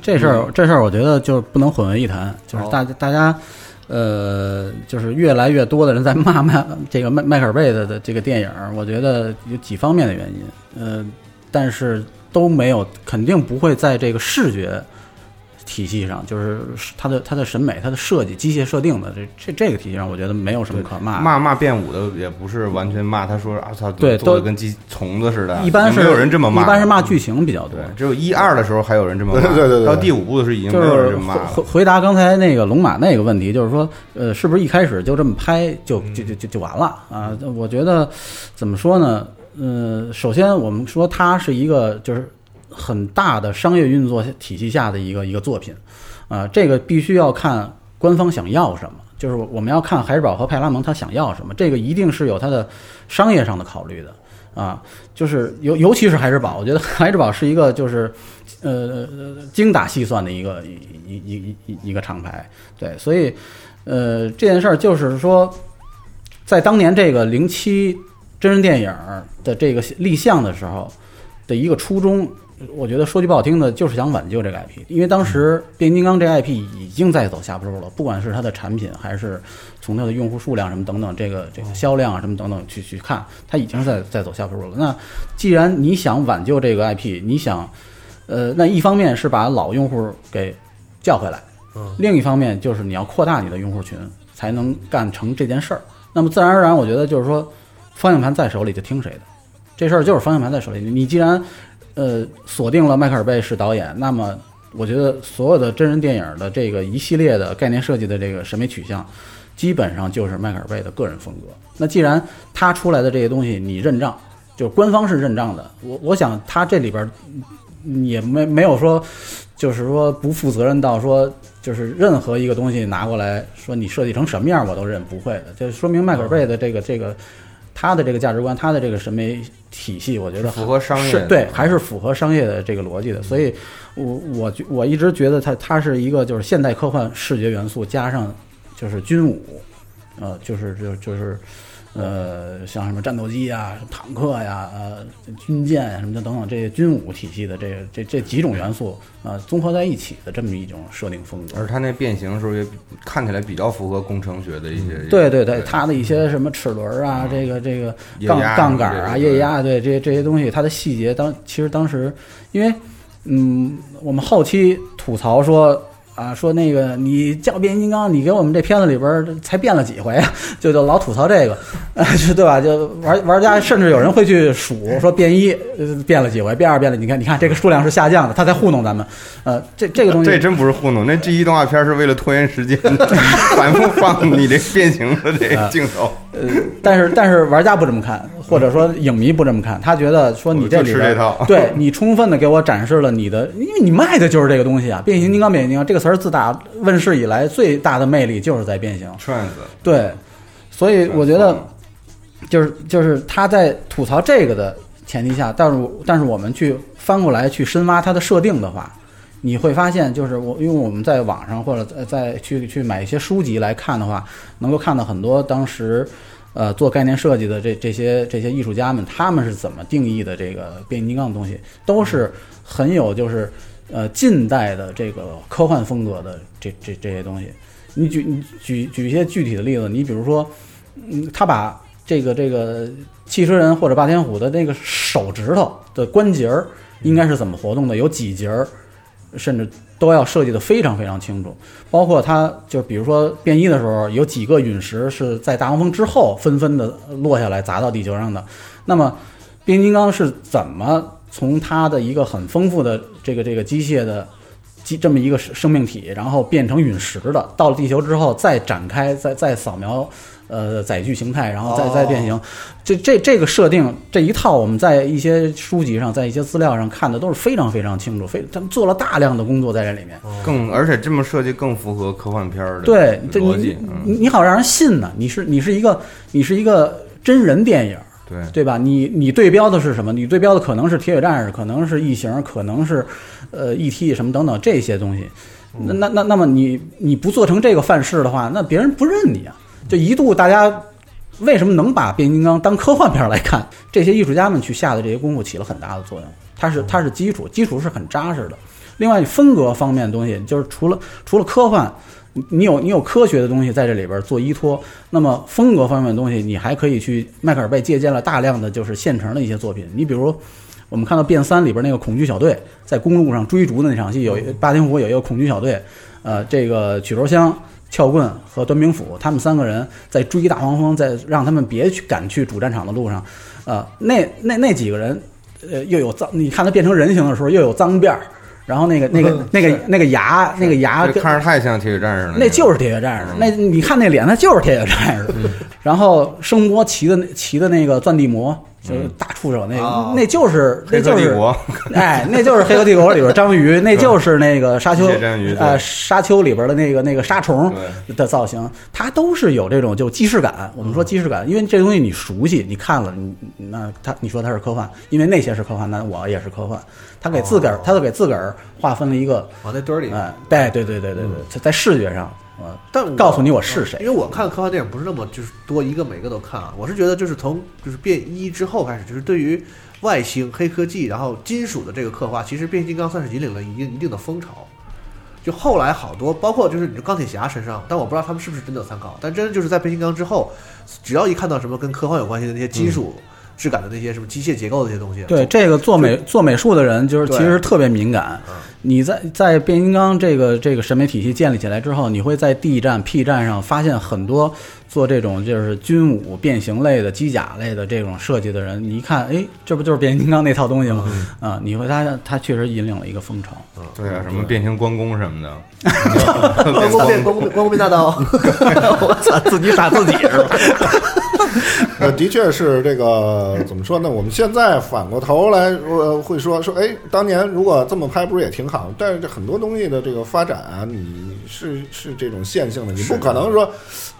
这事儿这事儿，我觉得就是不能混为一谈，就是哦大家大家，呃，就是越来越多的人在骂迈这个迈迈克尔贝的的这个电影，我觉得有几方面的原因，呃，但是都没有，肯定不会在这个视觉体系上，就是它的它的审美、它的设计、机械设定的这这这个体系上，我觉得没有什么可骂。骂骂变武的也不是完全骂，他说啊操，对都做的跟鸡虫子似的，一般是没有人这么骂，一般是骂剧情比较多。，只有一二的时候还有人这么骂，对对对对到第五部的时候已经没有人这么骂了回。回答刚才那个龙马那个问题，就是说，呃，是不是一开始就这么拍就就就就就完了啊？我觉得怎么说呢？呃，首先我们说它是一个就是很大的商业运作体系下的一个一个作品，啊，这个必须要看官方想要什么。就是我们要看海之宝和派拉蒙他想要什么，这个一定是有它的商业上的考虑的啊。就是尤尤其是海之宝，我觉得海之宝是一个就是呃精打细算的一个一一一一一个厂牌，对，所以呃这件事儿就是说，在当年这个零七真人电影的这个立项的时候的一个初衷，我觉得说句不好听的，就是想挽救这个 IP，因为当时变形金刚这个 IP 已经在走下坡路了，不管是它的产品还是从它的用户数量什么等等，这个这个销量啊什么等等去去看，它已经是在在走下坡路了。那既然你想挽救这个 IP，你想，呃，那一方面是把老用户给叫回来，嗯，另一方面就是你要扩大你的用户群，才能干成这件事儿。那么自然而然，我觉得就是说，方向盘在手里就听谁的，这事儿就是方向盘在手里。你既然呃锁定了迈克尔贝是导演，那么我觉得所有的真人电影的这个一系列的概念设计的这个审美取向，基本上就是迈克尔贝的个人风格。那既然他出来的这些东西你认账，就是官方是认账的，我我想他这里边也没没有说，就是说不负责任到说。就是任何一个东西拿过来说你设计成什么样我都认，不会的。这说明迈克尔贝的这个这个他的这个价值观，他的这个审美体系，我觉得符合商业是对，还是符合商业的这个逻辑的。所以我我觉我一直觉得它它是一个就是现代科幻视觉元素加上就是军武，呃，就是就就是。呃，像什么战斗机啊、坦克呀、呃军舰呀什么的等等这些军武体系的这个这这几种元素啊、呃综合在一起的这么一种设定风格。而它那变形时候也看起来比较符合工程学的一些。对对对，它的一些什么齿轮啊，这个这个杠杠杆啊、液压，对这这些东西，它的细节当其实当时，因为嗯，我们后期吐槽说。啊，说那个你叫变形金刚，你给我们这片子里边儿才变了几回啊？就就老吐槽这个，啊，就对吧？就玩玩家甚至有人会去数，说变一呃变了几回，变二变了，你看你看这个数量是下降的，他在糊弄咱们。呃，这这个东西这真不是糊弄，那 G 一动画片是为了拖延时间，反复放你这变形的这个镜头。呃，但是但是玩家不这么看，或者说影迷不这么看，他觉得说你这里吃边这套对你充分的给我展示了你的，因为你卖的就是这个东西啊，变形金刚，变形金刚这个词儿自打问世以来最大的魅力就是在变形，Trans，对，所以我觉得就是就是他在吐槽这个的前提下，但是但是我们去翻过来去深挖它的设定的话，你会发现，就是我因为我们在网上或者在在去去买一些书籍来看的话，能够看到很多当时呃做概念设计的这这些这些艺术家们，他们是怎么定义的这个变形金刚的东西，都是很有就是呃近代的这个科幻风格的这这这些东西。你举举举一些具体的例子，你比如说，嗯，他把这个这个汽车人或者霸天虎的那个手指头的关节儿应该是怎么活动的，有几节儿，甚至都要设计的非常非常清楚。包括它就比如说变一的时候，有几个陨石是在大黄蜂之后纷纷的落下来砸到地球上的。那么变形金刚是怎么从它的一个很丰富的这个这个机械的机这么一个生生命体，然后变成陨石的，到了地球之后再展开，再再扫描。呃，载具形态，然后再再变形，这这这个设定这一套，我们在一些书籍上，在一些资料上看的都是非常非常清楚，非他们做了大量的工作在这里面。更而且这么设计更符合科幻片儿的对，这逻辑你。嗯，你你好让人信呢，你是你是一个你是一个真人电影，对，对吧？你你对标的是什么？你对标的可能是铁血战士，可能是异形，可能是呃 E.T. 什么等等这些东西。那那那那么你你不做成这个范式的话，那别人不认你啊。就一度大家为什么能把变形金刚当科幻片来看？这些艺术家们去下的这些功夫起了很大的作用。它是它是基础，基础是很扎实的。另外风格方面的东西，就是除了除了科幻，你你有你有科学的东西在这里边做依托，那么风格方面的东西，你还可以去迈克尔贝借鉴了大量的就是现成的一些作品。你比如我们看到《变三》里边那个恐惧小队在公路上追逐的那场戏，有一霸天虎有一个恐惧小队，呃，这个曲轴箱、撬棍和端兵斧他们三个人在追大黄蜂，在让他们别去赶去主战场的路上，呃，那那那几个人，呃，又有脏，你看他变成人形的时候又有脏辫儿，然后那个那个那个那个牙那个牙看着太像铁血战士了。那就是铁血战士，那你看那脸，那就是铁血战士。然后声波骑的骑的那个钻地魔，就是大触手那那就是那黑就是客帝国，哎，那就是《黑客帝国》里边章鱼，那就是那个沙丘呃沙丘里边的那个那个沙虫的造型，它都是有这种就既视感。我们说既视感，因为这东西你熟悉，你看了，你那它你说它是科幻，因为那些是科幻，那我也是科幻。他给自个儿，他都给自个儿划分了一个，往那堆儿里。哎，对对对对对对，在在视觉上，呃，但我告诉你我是谁因为我看科幻电影不是那么就是多一个每个都看啊，我是觉得就是从就是变一之后开始，就是对于外星黑科技，然后金属的这个刻画，其实变形金刚算是引领了一定一定的风潮。就后来好多，包括就是你说钢铁侠身上，但我不知道他们是不是真的有参考，但真的就是在变形金刚之后，只要一看到什么跟科幻有关系的那些金属质感的那些什么机械结构的这些东西。对这个做美做美术的人，就是其实特别敏感。你在在变形金刚这个这个审美体系建立起来之后，你会在 D 站、P 站上发现很多做这种就是军武变形类的、机甲类的这种设计的人，你一看，哎，这不就是变形金刚那套东西吗？啊，你会发现它确实引领了一个风潮。对啊，什么变形关公什么的，关公变关公 关公变大刀，我操，自己打自己是吧？呃，的确是这个怎么说呢？我们现在反过头来，呃，会说说，哎，当年如果这么拍，不是也挺好？但是这很多东西的这个发展啊，你是是这种线性的，你不可能说，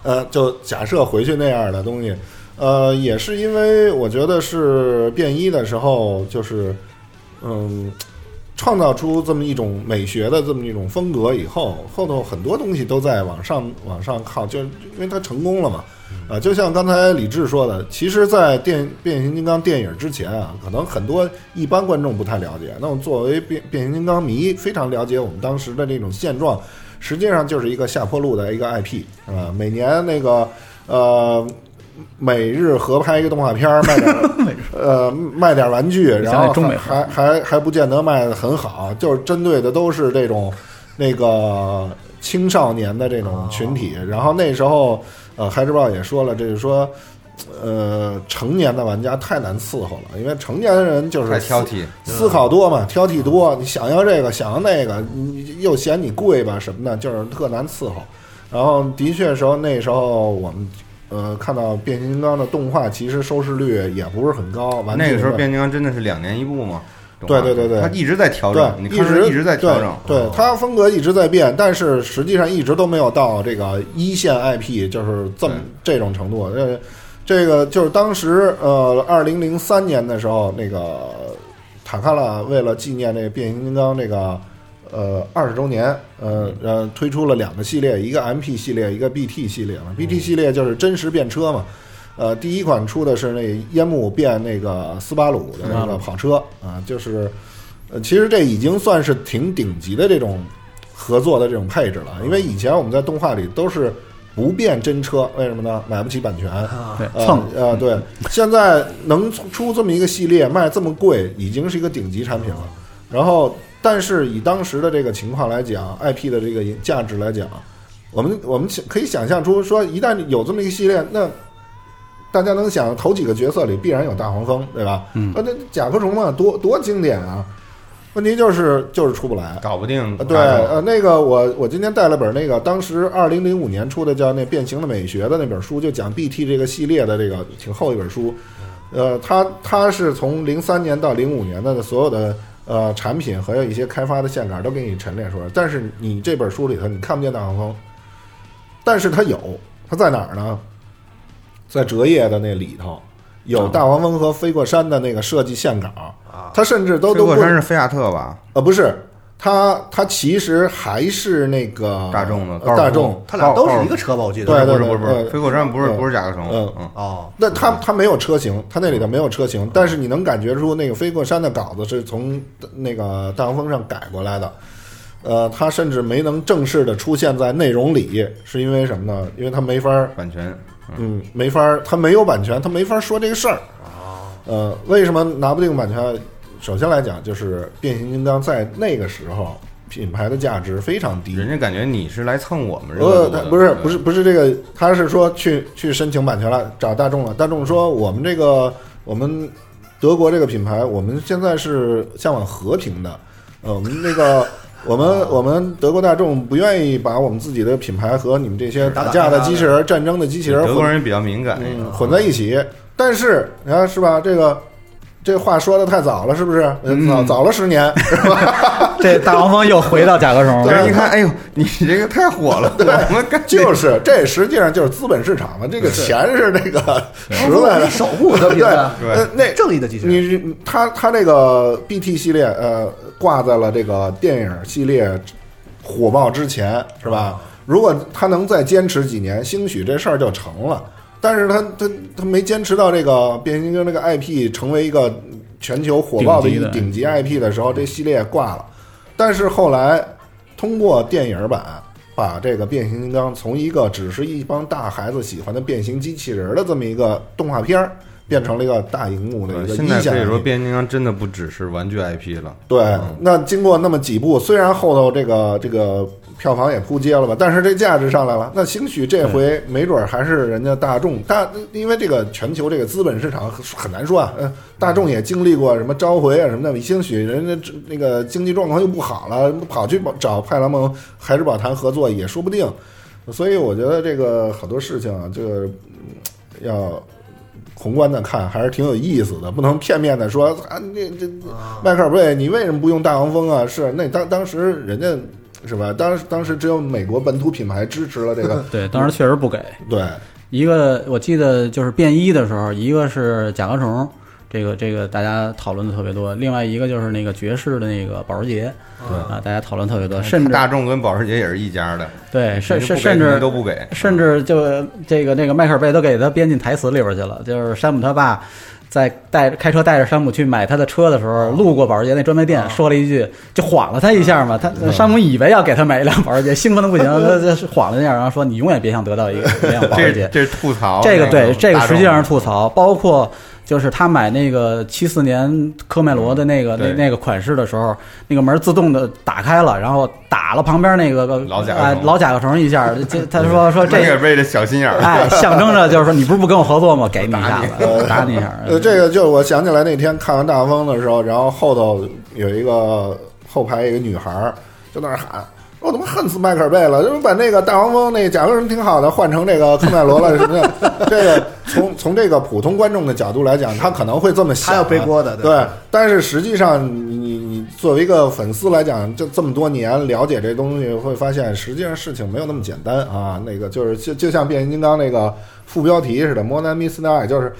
呃，就假设回去那样的东西。呃，也是因为我觉得是变一的时候，就是嗯，创造出这么一种美学的这么一种风格以后，后头很多东西都在往上往上靠，就是因为它成功了嘛。啊，就像刚才李志说的，其实，在电变形金刚电影之前啊，可能很多一般观众不太了解。那我作为变变形金刚迷，非常了解我们当时的这种现状，实际上就是一个下坡路的一个 IP，是吧？每年那个呃。每日合拍一个动画片儿，卖点儿 呃卖点儿玩具，然后还还还还不见得卖的很好，就是针对的都是这种那个青少年的这种群体。然后那时候呃，孩之报也说了，这是说呃成年的玩家太难伺候了，因为成年人就是太挑剔。思考多嘛，挑剔多，你想要这个，想要那个，你又嫌你贵吧什么的，就是特难伺候。然后的确时候那时候我们呃看到变形金刚的动画，其实收视率也不是很高。完那个时候变变形金刚真的是两年一部嘛，对对对对他一直在调整，，你看一直一直在调整，对，对它风格一直在变，但是实际上一直都没有到这个一线 IP，就是这么这种程度。这这个就是当时呃，二零零三年的时候，那个塔卡拉为了纪念这个变形金刚这个呃二十周年，呃呃推出了两个系列，一个 MP 系列，一个 BT 系列嘛。BT 系列就是真实变车嘛。呃，第一款出的是那烟幕变那个斯巴鲁的那个跑车啊，就是呃，其实这已经算是挺顶级的这种合作的这种配置了，因为以前我们在动画里都是不变真车，为什么呢？买不起版权。对，呃蹭呃，对，现在能出出这么一个系列卖这么贵，已经是一个顶级产品了。然后，但是以当时的这个情况来讲，IP 的这个价值来讲，我们我们可以想象出，说一旦有这么一个系列，那大家能想头几个角色里必然有大黄蜂，对吧？嗯呃那甲壳虫嘛，多多经典啊！问题就是就是出不来。搞不定呃，。对，呃，那个我我今天带了本那个当时二零零五年出的叫那《变形的美学》的那本书，就讲 BT 这个系列的这个挺厚一本书。呃，它它是从零三年到零五年的所有的呃产品和一些开发的线杆都给你陈列出来，但是你这本书里头你看不见大黄蜂，但是它有，它在哪儿呢？在折页的那里头有大黄蜂和飞过山的那个设计线稿，它甚至都飞都不过山是菲亚特吧？呃，不是，它它其实还是那个大众的呃高尔夫大众。它俩都是一个车吧？我记得。对对不是不是不是，呃飞过山不是嗯不是甲壳虫，嗯嗯，哦，那它它没有车型，它那里头没有车型，但是你能感觉出那个飞过山的稿子是从那个大黄蜂上改过来的。呃，它甚至没能正式的出现在内容里，是因为什么呢？因为它没法儿版权。嗯，没法儿，他没有版权，他没法说这个事儿。呃，为什么拿不定版权？首先来讲，就是变形金刚在那个时候品牌的价值非常低。人家感觉你是来蹭我们热呃，度的，他不是不是不是这个，他是说去去申请版权了，找大众了。大众说我们这个我们德国这个品牌，我们现在是向往和平的。呃，我们那个我们我们德国大众不愿意把我们自己的品牌和你们这些打架的机器人、战争的机器人混德国人比较敏感，嗯混在一起。但是你看是吧？这个这话说的太早了，是不是？呃早早了十年，是吧？这大黄蜂又回到甲壳虫了。人一看，哎呦，你这个太火了，我们干就是这实际上就是资本市场嘛，这个钱是这个实在的守护的对呃那正义的机器人。你他他这个 BT 系列呃挂在了这个电影系列火爆之前是吧？如果他能再坚持几年，兴许这事儿就成了。但是他他他没坚持到这个变形金刚这个 IP 成为一个全球火爆的一个顶级 IP 的时候，这系列挂了。但是后来通过电影版，把这个变形金刚从一个只是一帮大孩子喜欢的变形机器人的这么一个动画片儿，变成了一个大荧幕的一个现在可以说变形金刚真的不只是玩具 IP 了。对，那经过那么几部，虽然后头这个这个票房也扑街了吧，但是这价值上来了。那兴许这回没准儿还是人家大众大，因为这个全球这个资本市场很很难说啊。嗯，大众也经历过什么召回啊什么的，兴许人家那个经济状况又不好了，跑去找派拉蒙、海之宝谈合作也说不定。所以我觉得这个好多事情啊，这个嗯要。宏观的看还是挺有意思的，不能片面的说啊，那这迈克尔贝，你为什么不用大黄蜂啊？是那当当时人家是吧？当时当时只有美国本土品牌支持了这个，对，当时确实不给。对一个我记得就是变一的时候，一个是甲壳虫，这个这个大家讨论的特别多；另外一个就是那个爵士的那个保时捷，啊，大家讨论特别多，甚至大众跟保时捷也是一家的，对，甚甚甚至都不给，甚至就这个那个迈克尔贝都给他编进台词里边去了，就是山姆他爸在带开车带着山姆去买他的车的时候，路过保时捷那专卖店，说了一句，就晃了他一下嘛。他山姆以为要给他买一辆保时捷，兴奋的不行，他他是晃了一下，然后说你永远别想得到一个一辆保时捷。这这是吐槽。这个对，这个实际上是吐槽，包括就是他买那个七四年科迈罗的那个那那个款式的时候，那个门自动的打开了，然后打了旁边那个老甲壳老甲壳虫一下，这他说 说这个为了小心眼儿，哎，象征着就是说你不是不跟我合作吗？给你一下子，打你一下。呃，这个就是我想起来那天看完大风的时候，然后后头有一个后排一个女孩儿就在那儿喊。我他妈恨死迈克尔贝了！就是把那个大黄蜂那甲壳虫挺好的，换成这个科迈罗了什么的。这个从从这个普通观众的角度来讲，他可能会这么想啊，他要背锅的，对，但是实际上你你你作为一个粉丝来讲，这这么多年了解这东西，会发现实际上事情没有那么简单啊。那个就是就就像变形金刚那个副标题似的，“More than meets the eye”，就是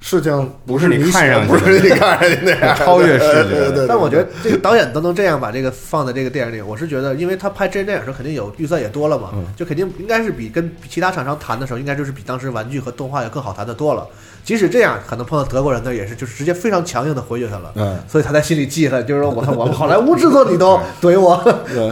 事情不是你你看上去不是你看上去那样，超越视觉。对对对。但我觉得这个导演都能这样把这个放在这个电影里，我是觉得，因为他拍真人电影的时候肯定有预算也多了嘛，就肯定应该是比跟其他厂商谈的时候，应该就是比当时玩具和动画要更好谈的多了。即使这样，可能碰到德国人呢，也是就是直接非常强硬的回绝他了，嗯，所以他在心里记恨，就是说我，我们好莱坞制作你都 怼我，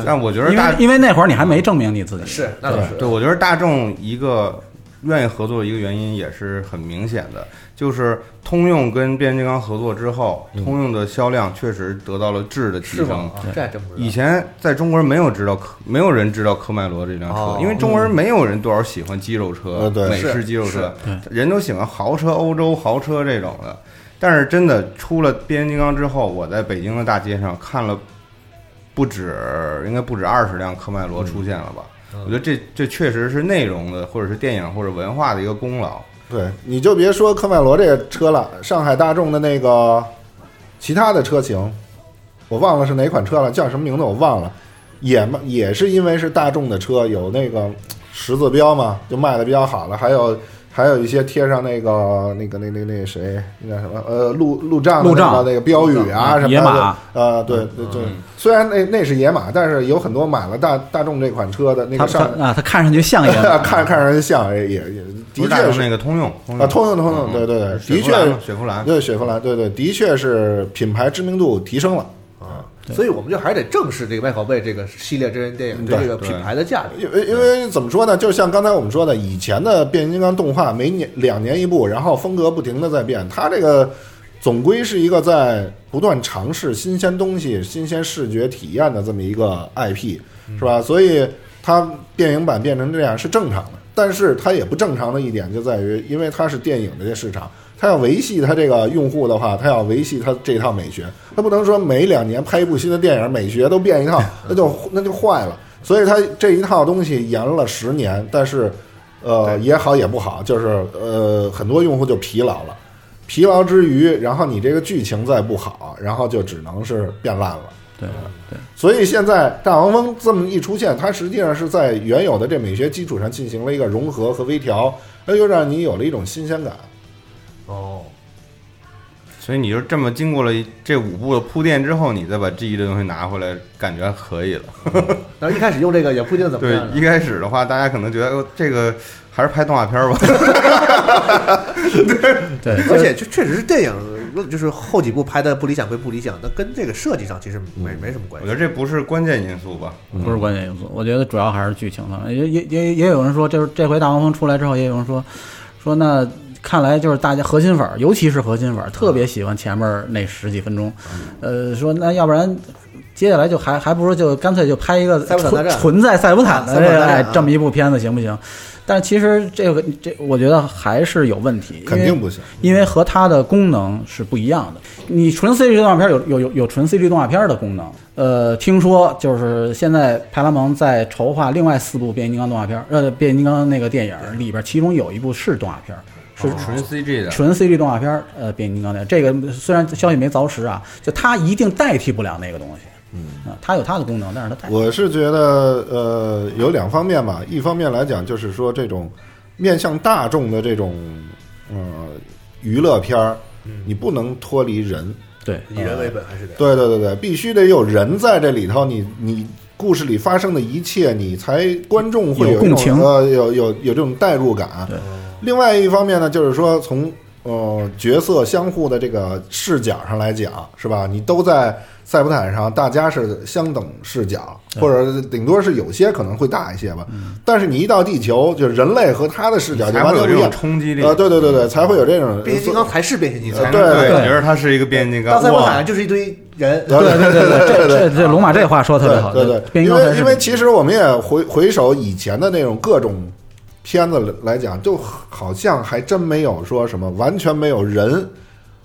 但我觉得因大为因为那会儿你还没证明你自己，是那倒是，对，我觉得大众一个愿意合作的一个原因也是很明显的，就是通用跟变形金刚合作之后，通用的销量确实得到了质的提升。这还真不知道。以前在中国人没有知道科，没有人知道科迈罗这辆车，哦。因为中国人没有人多少喜欢肌肉车、美式肌肉车，人都喜欢豪车、欧洲豪车这种的。但是真的出了变形金刚之后，我在北京的大街上看了不止，应该不止二十辆科迈罗出现了吧？我觉得这这确实是内容的，或者是电影或者文化的一个功劳。对，你就别说科迈罗这个车了，上海大众的那个其他的车型，我忘了是哪款车了，叫什么名字我忘了，也嘛也是因为是大众的车，有那个十字标嘛，就卖的比较好了，还有。还有一些贴上那个、那个、那、那、那谁，那叫什么？呃，路路障路障那个那个标语啊什么的。野马呃，对对对，虽然那那是野马，但是有很多买了大大众这款车的那个上啊，它看上去像一个 看看上去像，也也的确是那个通用，啊，通用通用，对对对，的确雪佛兰，对雪佛兰，对对，的确是品牌知名度提升了。所以我们就还是得正视这个麦考贝这个系列真人电影对对这个品牌的价值。因为因为怎么说呢？就像刚才我们说的，以前的变形金刚动画每年两年一部，然后风格不停的在变，它这个总归是一个在不断尝试新鲜东西、新鲜视觉体验的这么一个 IP，是吧？所以它电影版变成这样是正常的。但是它也不正常的一点就在于，因为它是电影的这市场，它要维系他这个用户的话，他要维系他这套美学，他不能说每两年拍一部新的电影，美学都变一套，那就那就坏了。所以他这一套东西延了十年，但是呃也好也不好，就是呃很多用户就疲劳了，疲劳之余，然后你这个剧情再不好，然后就只能是变烂了。对对，所以现在大黄蜂这么一出现，它实际上是在原有的这美学基础上进行了一个融合和微调，那就让你有了一种新鲜感。哦，所以你就这么经过了这五步的铺垫之后，你再把 G 这东西拿回来，感觉还可以了。然后一开始用这个也不一定怎么样对样，。一开始的话，大家可能觉得哦这个还是拍动画片儿吧。对，对而且就确实是电影，就是后几部拍的不理想归不理想，那跟这个设计上其实没没什么关系我觉。得这不是关键因素吧？不是关键因素，我觉得主要还是剧情上。也也也也有人说，就是这回大黄蜂出来之后，也有人说说那看来就是大家核心粉儿，尤其是核心粉儿，特别喜欢前面那十几分钟。嗯呃，说那要不然接下来就还还不如就干脆就拍一个纯纯在塞伯坦的这么一部片子行不行？但其实这个这我觉得还是有问题，肯定不行。因为和它的功能是不一样的。你纯 CG 动画片有有有有纯 CG 动画片的功能，呃，听说就是现在派拉蒙在筹划另外四部变形金刚动画片，呃，变形金刚那个电影里边，其中有一部是动画片，是纯 CG 的，纯 CG 动画片，呃，变形金刚的这个虽然消息没凿实啊，就它一定代替不了那个东西。嗯啊，它有它的功能，但是它代替我是觉得，呃，有两方面吧。一方面来讲，就是说这种面向大众的这种呃娱乐片儿，你不能脱离人。对以人为本还是得。对对对对，必须得有人在这里头，你你故事里发生的一切，你才观众会有共情呃，有有有这种代入感。对另外一方面呢，就是说从呃角色相互的这个视角上来讲，是吧？你都在赛博坦上，大家是相等视角，或者顶多是有些可能会大一些吧。但是你一到地球，就是人类和他的视角就才会有这种完全不一样。冲击力。呃，对对对对，才会有这种变形金刚才是变形金刚，对能对，对。你觉得它是一个变形金刚。到赛博坦就是一堆人，对对对对对，这这这龙马这话说的特别好，对对因为因为其实我们也回回首以前的那种各种片子来讲，就好像还真没有说什么完全没有人。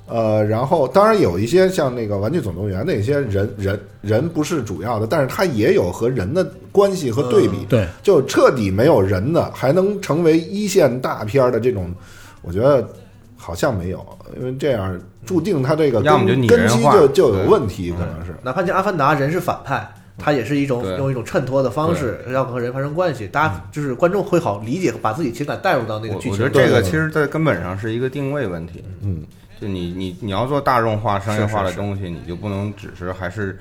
呃，然后当然有一些像那个《玩具总动员》那些人人人不是主要的，但是它也有和人的关系和对比，对就彻底没有人的，还能成为一线大片儿的这种，我觉得好像没有，因为这样注定它这个根根基就就有问题，可能是。哪怕像《阿凡达》，人是反派，他也是一种用一种衬托的方式让和人发生关系，大家就是观众会好理解，把自己情感带入到那个剧情里。我我觉得这个其实在根本上是一个定位问题。嗯，就你你你要做大众化、商业化的东西，你就不能只是还是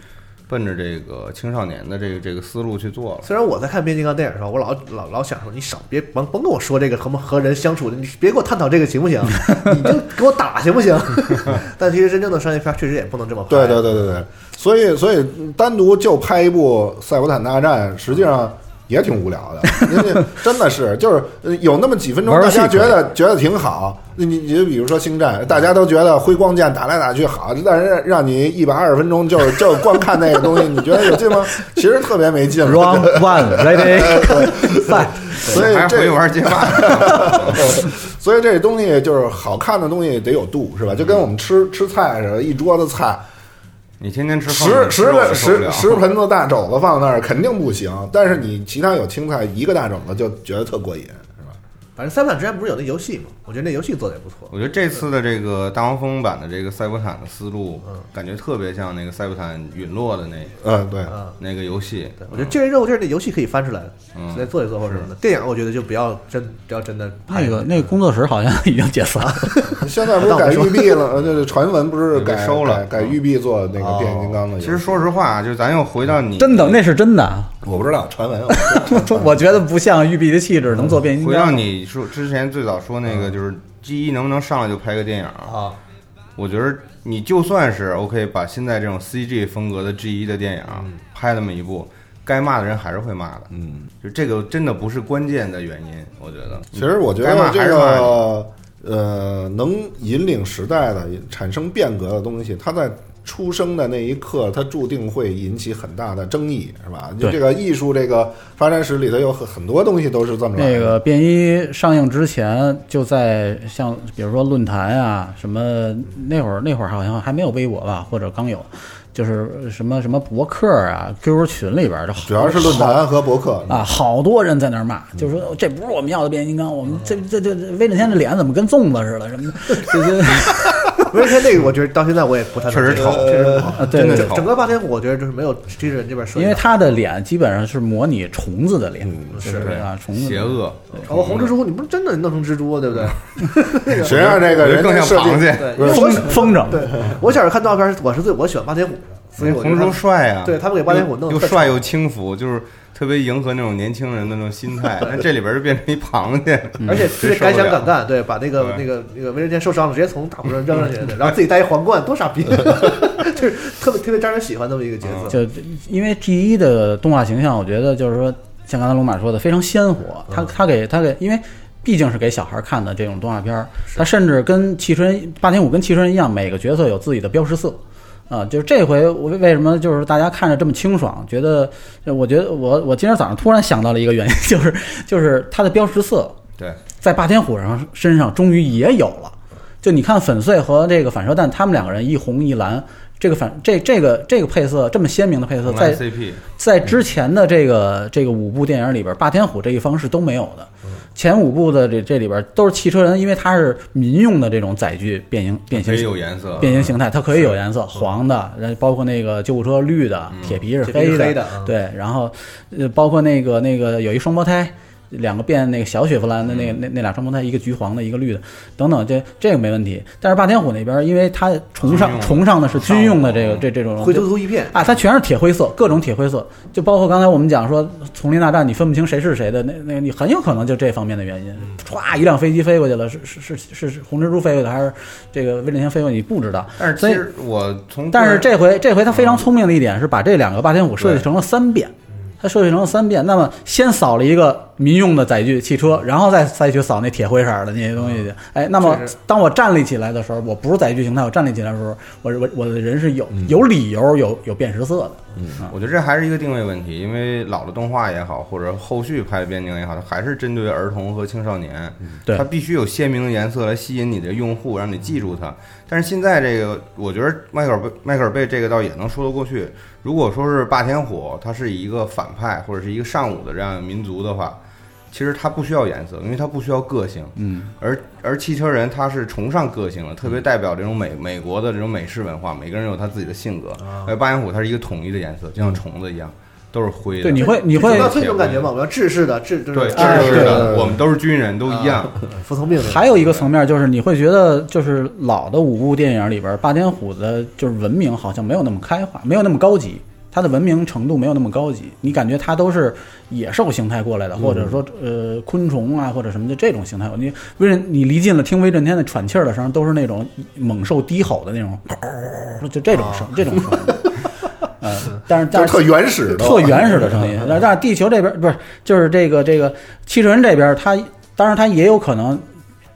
奔着这个青少年的这个这个思路去做了。虽然我在看变形金刚电影的时候，我老老老想说，你少别甭甭跟我说这个和和人相处的，你别给我探讨这个行不行？你就给我打行不行？但其实真正的商业片确实也不能这么拍。对对对对对，所以所以单独就拍一部《赛博坦大战》，实际上也挺无聊的。人家真的是 就是呃有那么几分钟，大家觉得觉得挺好。你你你就比如说《星战》，大家都觉得挥光剑打来打去好，但是让让你一百二十分钟就是就光看那个东西，你觉得有劲吗？其实特别没劲。Round One Ready Fight，所以这还回玩街霸，所以这东西就是好看的东西得有度，是吧？就跟我们吃吃菜似的，一桌子菜，你天天吃十十个个十十盆子大肘子放那儿肯定不行，但是你其他有青菜一个大肘子就觉得特过瘾？反正塞博坦之前不是有那游戏吗？我觉得那游戏做的也不错。我觉得这次的这个大黄蜂版的这个塞博坦的思路，感觉特别像那个塞博坦陨落的那嗯，对，啊，那个游戏。对，我觉得这任务就是那游戏可以翻出来的，嗯再做一做或者什么的。电影我觉得就不要真不要真的拍那个那个工作室好像 已经解散了。现在不是改 育碧了？呃，这传闻不是改收了改改育碧做那个变形金刚的？其实说实话，就咱又回到你真的，那是真的。我不知道传闻，我觉得不像育碧的气质能做变形回到金刚。你说之前最早说那个，就是 G 一能不能上来就拍个电影？啊，我觉得你就算是 OK，把现在这种 CG 风格的 G 一的电影拍那么一部，该骂的人还是会骂的。嗯，就这个真的不是关键的原因，我觉得。其实我觉得这个呃，能引领时代的、产生变革的东西，它在出生的那一刻，它注定会引起很大的争议，是吧？就这个艺术这个发展史里头有很很多东西都是这么来的。那个便衣上映之前，就在像比如说论坛啊，什么那会儿那会儿好像还没有微博吧，或者刚有，就是什么什么博客啊、QQ 群里边儿就好主要是论坛和博客啊，好多人在那儿骂，就说这不是我们要的变形金刚，我们这这这威震天的脸怎么跟粽子似的什么的，这这 威震天那个，我觉得到现在我也不太确实丑确实不好。啊对对真的丑整个霸天虎，我觉得就是没有机器人这边设计，因为他的脸基本上是模拟虫子的脸，是对啊，虫子邪恶，哦，红蜘蛛，你不是真的弄成蜘蛛，对不对？实际上这个人更像螃蟹。风风筝，对，我小时候看动画片，我是最我喜欢霸天虎的，所以我觉得红猪帅啊，对他们给霸天虎弄又帅又轻浮，就是特别迎合那种年轻人的那种心态。但这里边就变成一螃蟹，而且特别敢想敢干，对，把那个那个那个卫生间受伤了，直接从大火上扔上去，然后自己戴一皇冠，多傻逼，就是特别特别招人喜欢这么一个角色。就因为 G 一的动画形象，我觉得就是说，像刚才龙马说的，非常鲜活。他他给他给，因为毕竟是给小孩看的这种动画片儿，它甚至跟汽车人霸天虎跟汽车人一样，每个角色有自己的标识色。啊，就是这回我为为什么就是大家看着这么清爽，觉得，我觉得我我今天早上突然想到了一个原因，就是就是它的标识色对，在霸天虎上身上终于也有了。就你看粉碎和这个反射弹，他们两个人一红一蓝，这个反这这个这个配色这么鲜明的配色，在在之前的这个这个五部电影里边，霸天虎这一方是都没有的。前五部的这这里边都是汽车人，因为它是民用的这种载具变形变形可以有颜色，变形形态，它可以有颜色，黄的，然后包括那个救护车绿的，铁皮是黑的嗯对，然后呃，包括那个那个有一双胞胎。两个变那个小雪佛兰的那个那那俩双胞胎，一个橘黄的，一个绿的，等等，这这个没问题。但是霸天虎那边，因为它崇尚崇尚的是军用的这个这这种灰秃秃一片，啊，它全是铁灰色，各种铁灰色，就包括刚才我们讲说丛林大战，你分不清谁是谁的，那那个你很有可能就这方面的原因。歘，一辆飞机飞过去了，是是是是是红蜘蛛飞过去还是这个威震天飞过去，你不知道。但是其实我从但是这回这回他非常聪明的一点是把这两个霸天虎设计成了三变，他设计成了三变。那么先扫了一个民用的载具汽车，然后再再去扫那铁灰色的那些东西去。哎，那么当我站立起来的时候，我不是载具形态，我站立起来的时候，我我我的人是有有理由有有辨识色的。嗯我觉得这还是一个定位问题，因为老的动画也好，或者后续拍的变形也好，它还是针对儿童和青少年，对它必须有鲜明的颜色来吸引你的用户，让你记住它。但是现在这个，我觉得迈克尔贝迈克尔贝这个倒也能说得过去。如果说是霸天虎，它是一个反派或者是一个尚武的这样的民族的话，其实它不需要颜色，因为它不需要个性。嗯，而而汽车人他是崇尚个性的，特别代表这种美美国的这种美式文化，每个人有他自己的性格。而霸天虎它是一个统一的颜色，就像虫子一样，都是灰的。对，你会你会到这种感觉吗？我要制式的制，对，哎制式的，我们都是军人，都一样。服从命令。还有一个层面就是，你会觉得就是老的五部电影里边，霸天虎的就是文明好像没有那么开化，没有那么高级，它的文明程度没有那么高级。你感觉它都是野兽形态过来的，或者说呃昆虫啊或者什么的这种形态。你威震，你离近了听威震天的喘气儿的声，都是那种猛兽低吼的那种，就这种声，这种声。呃，但是但是特原始的，特原始的声音。但但是地球这边不是，就是这个这个汽车人这边，它当然它也有可能，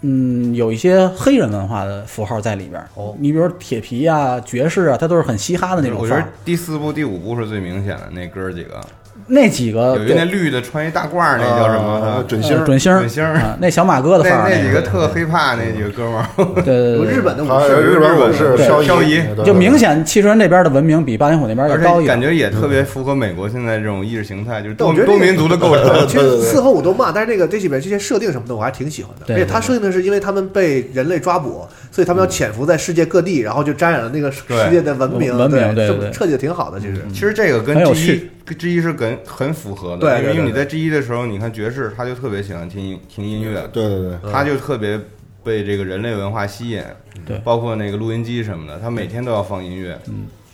嗯，有一些黑人文化的符号在里边。哦你比如说铁皮啊、爵士啊，它都是很嘻哈的那种我觉得。第四部、第五部是最明显的，那哥儿几个，那几个有一个那绿的穿一大褂儿，那叫什么？啊？准呃星准星准星啊，那小马哥的范儿，那那几个个特黑怕那几个哥们儿，对对对。日本的武还有士，日本武士漂漂移。就明显汽车人这边的文明比霸天虎那边要高一点。感觉也特别符合美国现在这种意识形态，就是多但我觉得多民族的构成。其实四和五都骂，但是这个这里边这些设定什么的，我还挺喜欢的。对而且他设定的是，因为他们被人类抓捕，所以他们要潜伏在世界各地，然后就沾染了那个世界的文明。文明对这对对。设计的挺好的，其实。其实这个跟很有 G 趣一 G 一是很很符合的，对因为你在 G 一的时候，你看爵士他就特别喜欢听听音乐，对。对对，他就特别被这个人类文化吸引，对。包括那个录音机什么的，他每天都要放音乐，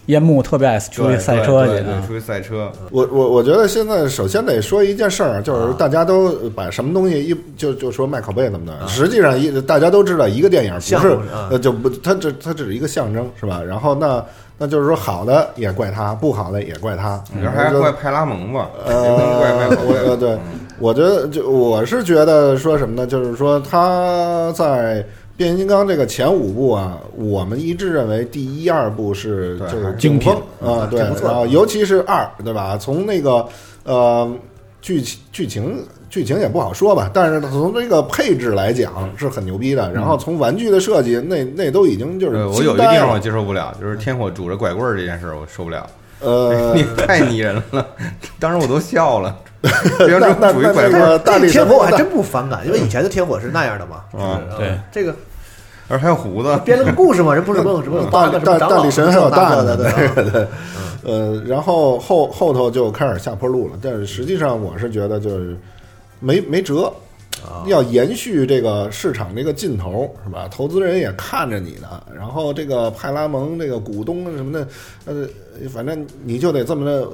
烟幕特别爱出去赛车去出去赛车，我我我觉得现在首先得说一件事儿，就是大家都把什么东西一就就说卖拷贝怎么的，实际上一大家都知道一个电影不是呃就不它这它只是一个象征是吧？然后那那就是说好的也怪他，不好的也怪他，还是怪派拉蒙吧，呃，我呃。对，我觉得就我是觉得说什么呢？就是说他在变形金刚这个前五部啊，我们一致认为第一二部是就是精品顶峰啊，对，然后尤其是二，对吧？从那个呃剧情剧情。剧情也不好说吧，但是从这个配置来讲是很牛逼的。然后从玩具的设计，那那都已经就是，我有一地方我接受不了，就是天火拄着拐棍儿这件事儿，我受不了。呃 你，太拟人了，当时我都笑了。别那说那那拄一拐棍大力天火我还真不反感，因为以前的天火是那样的嘛。啊对呃这个而还有胡子，编了个故事嘛，人不是问什么有八个什么长老大大力神还有大的，对啊对对。呃，然后后后头就开始下坡路了，但是实际上我是觉得就是没没辙，啊要延续这个市场这个劲头是吧？投资人也看着你呢，然后这个派拉蒙这个股东什么的，呃，反正你就得这么着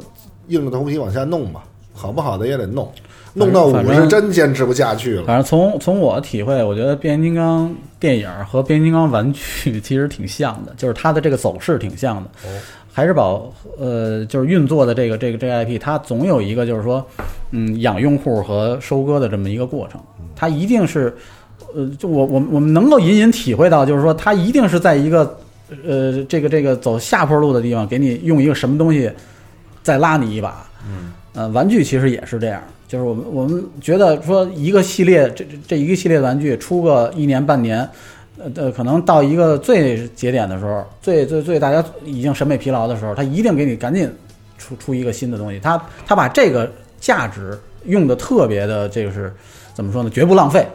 硬着头皮往下弄吧，好不好的也得弄，弄到五反正是真坚持不下去了。反正从从我体会，我觉得变形金刚电影和变形金刚玩具 其实挺像的，就是它的这个走势挺像的。孩之宝呃就是运作的这个这个这个 IP，它总有一个就是说嗯养用户和收割的这么一个过程，它一定是呃就我我我们能够隐隐体会到，就是说它一定是在一个呃这个这个走下坡路的地方，给你用一个什么东西再拉你一把。嗯，呃，玩具其实也是这样，就是我们我们觉得说一个系列这这这一个系列玩具出个一年半年，呃呃，可能到一个最节点的时候，最最最大家已经审美疲劳的时候，他一定给你赶紧出出一个新的东西，他他把这个价值用的特别的这个是怎么说呢？绝不浪费。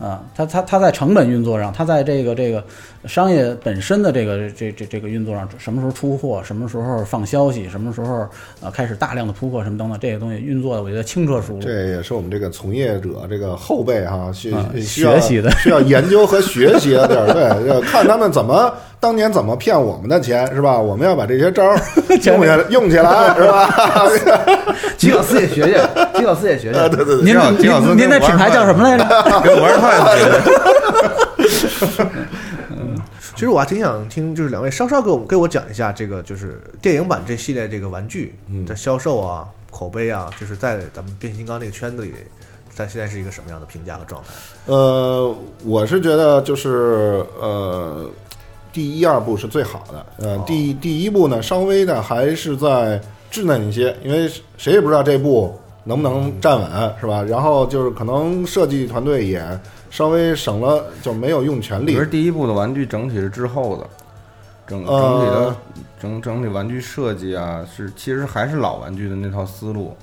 啊，它它它在成本运作上，它在这个这个商业本身的这个这这这个运作上，什么时候出货，什么时候放消息，什么时候呃开始大量的铺货，什么等等这些东西运作的，我觉得轻车熟路。这也是我们这个从业者这个后辈哈，需啊需要学习的需要研究和学习的地儿，对，要看他们怎么当年怎么骗我们的钱是吧？我们要把这些招儿 用起来用起来是吧？吉老师也学学，吉老师也学学。对对对，您吉老吉老师您您那品牌叫什么来着？跟玩派学的。其实我还挺想听，就是两位稍稍给我给我讲一下这个，就是电影版这系列这个玩具的销售啊、口碑啊，就是在咱们变形金刚这个圈子里，在现在是一个什么样的评价和状态？呃，我是觉得就是呃，第一二部是最好的，呃，第第一部呢稍微的还是在稚嫩一些，因为谁也不知道这部能不能站稳，是吧？然后就是可能设计团队也稍微省了，就没有用全力其实。第一部的玩具整体是滞后的，整整呃体的整整体玩具设计啊，是其实还是老玩具的那套思路，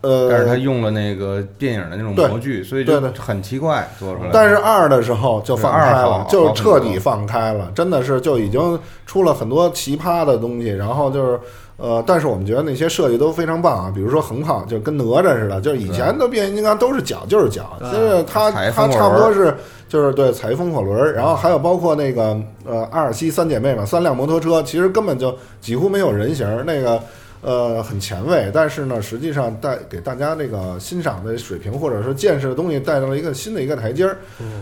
呃，但是他用了那个电影的那种对模具，所以就对对很奇怪做出来。但是二的时候就放开了，就彻底放开了，真的是就已经出了很多奇葩的东西。然后就是呃，但是我们觉得那些设计都非常棒啊，比如说横炮就跟哪吒似的，就是以前的变形金刚都是脚就是脚，就是它它踩风火差不多是就是对踩风火轮，然后还有包括那个呃阿尔西三姐妹嘛，三辆摩托车，其实根本就几乎没有人形儿那个。呃，很前卫，但是呢，实际上带给大家这个欣赏的水平或者说见识的东西带到了一个新的一个台阶儿，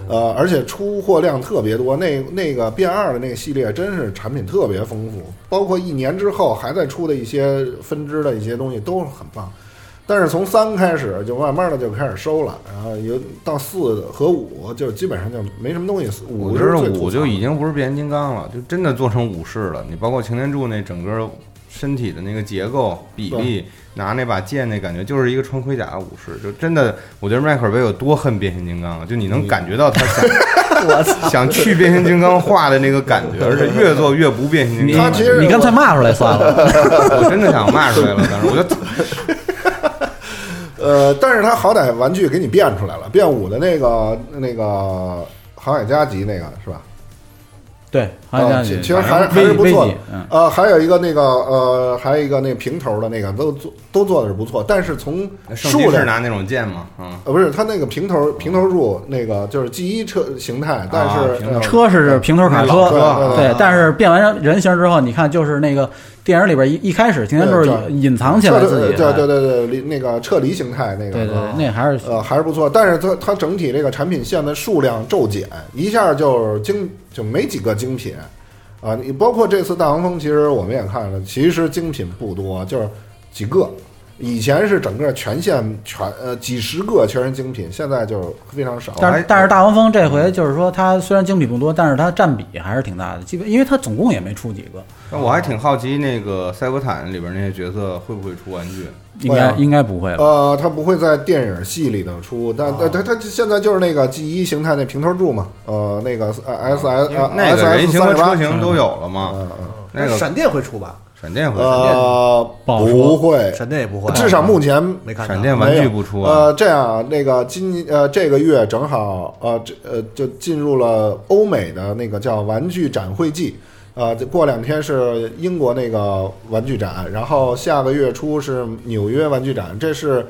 呃，而且出货量特别多。那那个变二的那个系列真是产品特别丰富，包括一年之后还在出的一些分支的一些东西都很棒。但是从三开始就慢慢的就开始收了，然后有到四和五就基本上就没什么东西。五是五就已经不是变形金刚了，就真的做成武士了。你包括擎天柱那整个身体的那个结构比例，拿那把剑那感觉就是一个穿盔甲的武士，就真的，我觉得迈克尔贝有多恨变形金刚了！就你能感觉到他想 想去变形金刚化的那个感觉，而且越做越不变形金刚。他其实你刚才骂出来算了。我真的想骂出来了，但是我就呃，但是他好歹玩具给你变出来了，变五的那个那个航海家级那个是吧？对，其其实还还是不错的呃，还有一个那个呃，还有一个那个平头的那个都做都做的是不错，但是从圣数量拿那种剑嘛，啊，呃不是他那个平头平头柱那个就是 G 一车形态，但是、车是平头卡车，对对对对，但是变完人形之后，你看就是那个电影里边一一开始擎天柱对对隐藏起来自己，对对对对离那个撤离形态那个，对对那还是呃还是不错，但是它它整体这个产品线的数量骤减，一下就精就没几个精品啊！你包括这次大黄蜂，其实我们也看了，其实精品不多，就是几个。以前是整个全线全呃几十个全是精品，现在就非常少。但是但是大黄蜂这回就是说，它虽然精品不多，但是它占比还是挺大的。基本因为它总共也没出几个，那我还挺好奇那个赛博坦里边那些角色会不会出玩具？应该应该不会了。呃，它不会在电影系里头出，但但它它现在就是那个 G 一形态那平头柱嘛，呃，那个 S S 呃那个 S 人 S 形和三车，型都有了嘛？嗯嗯，那个闪电会出吧？闪电会，呃，不会，闪电也不会，至少目前没看到闪电玩具不出啊。呃，这样啊，那个今呃这个月正好呃这呃就进入了欧美的那个叫玩具展会季，呃，过两天是英国那个玩具展，然后下个月初是纽约玩具展，这是。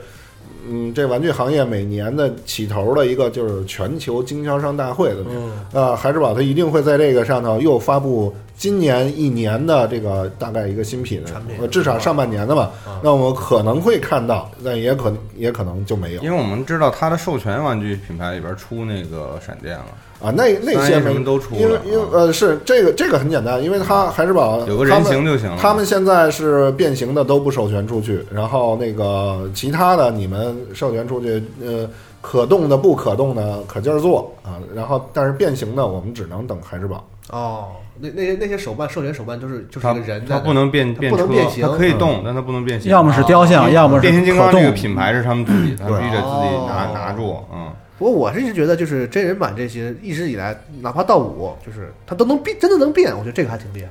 嗯，这玩具行业每年的起头的一个就是全球经销商大会的，嗯呃，孩之宝它一定会在这个上头又发布今年一年的这个大概一个新品产品，呃至少上半年的吧啊，那我们可能会看到，但也可也可能就没有因为我们知道它的授权玩具品牌里边出那个闪电了，啊。那那些什么都出了因为因为啊呃是这个这个很简单，因为它孩之宝有个人形就行了。他们现在是变形的都不授权出去，然后那个其他的你们授权出去，呃，可动的、不可动的可劲儿做啊。然后但是变形的我们只能等孩之宝。哦，那那些那些手办授权手办就是就是一个人它不能变它变车，不能变形它可以动嗯，但它不能变形。要么是雕像，要么是变形金。刚这个品牌是他们自己，他必须得自己拿哦拿住，嗯。不过我是一直觉得，就是真人版这些一直以来，哪怕到五，就是它都能变，真的能变，我觉得这个还挺厉害。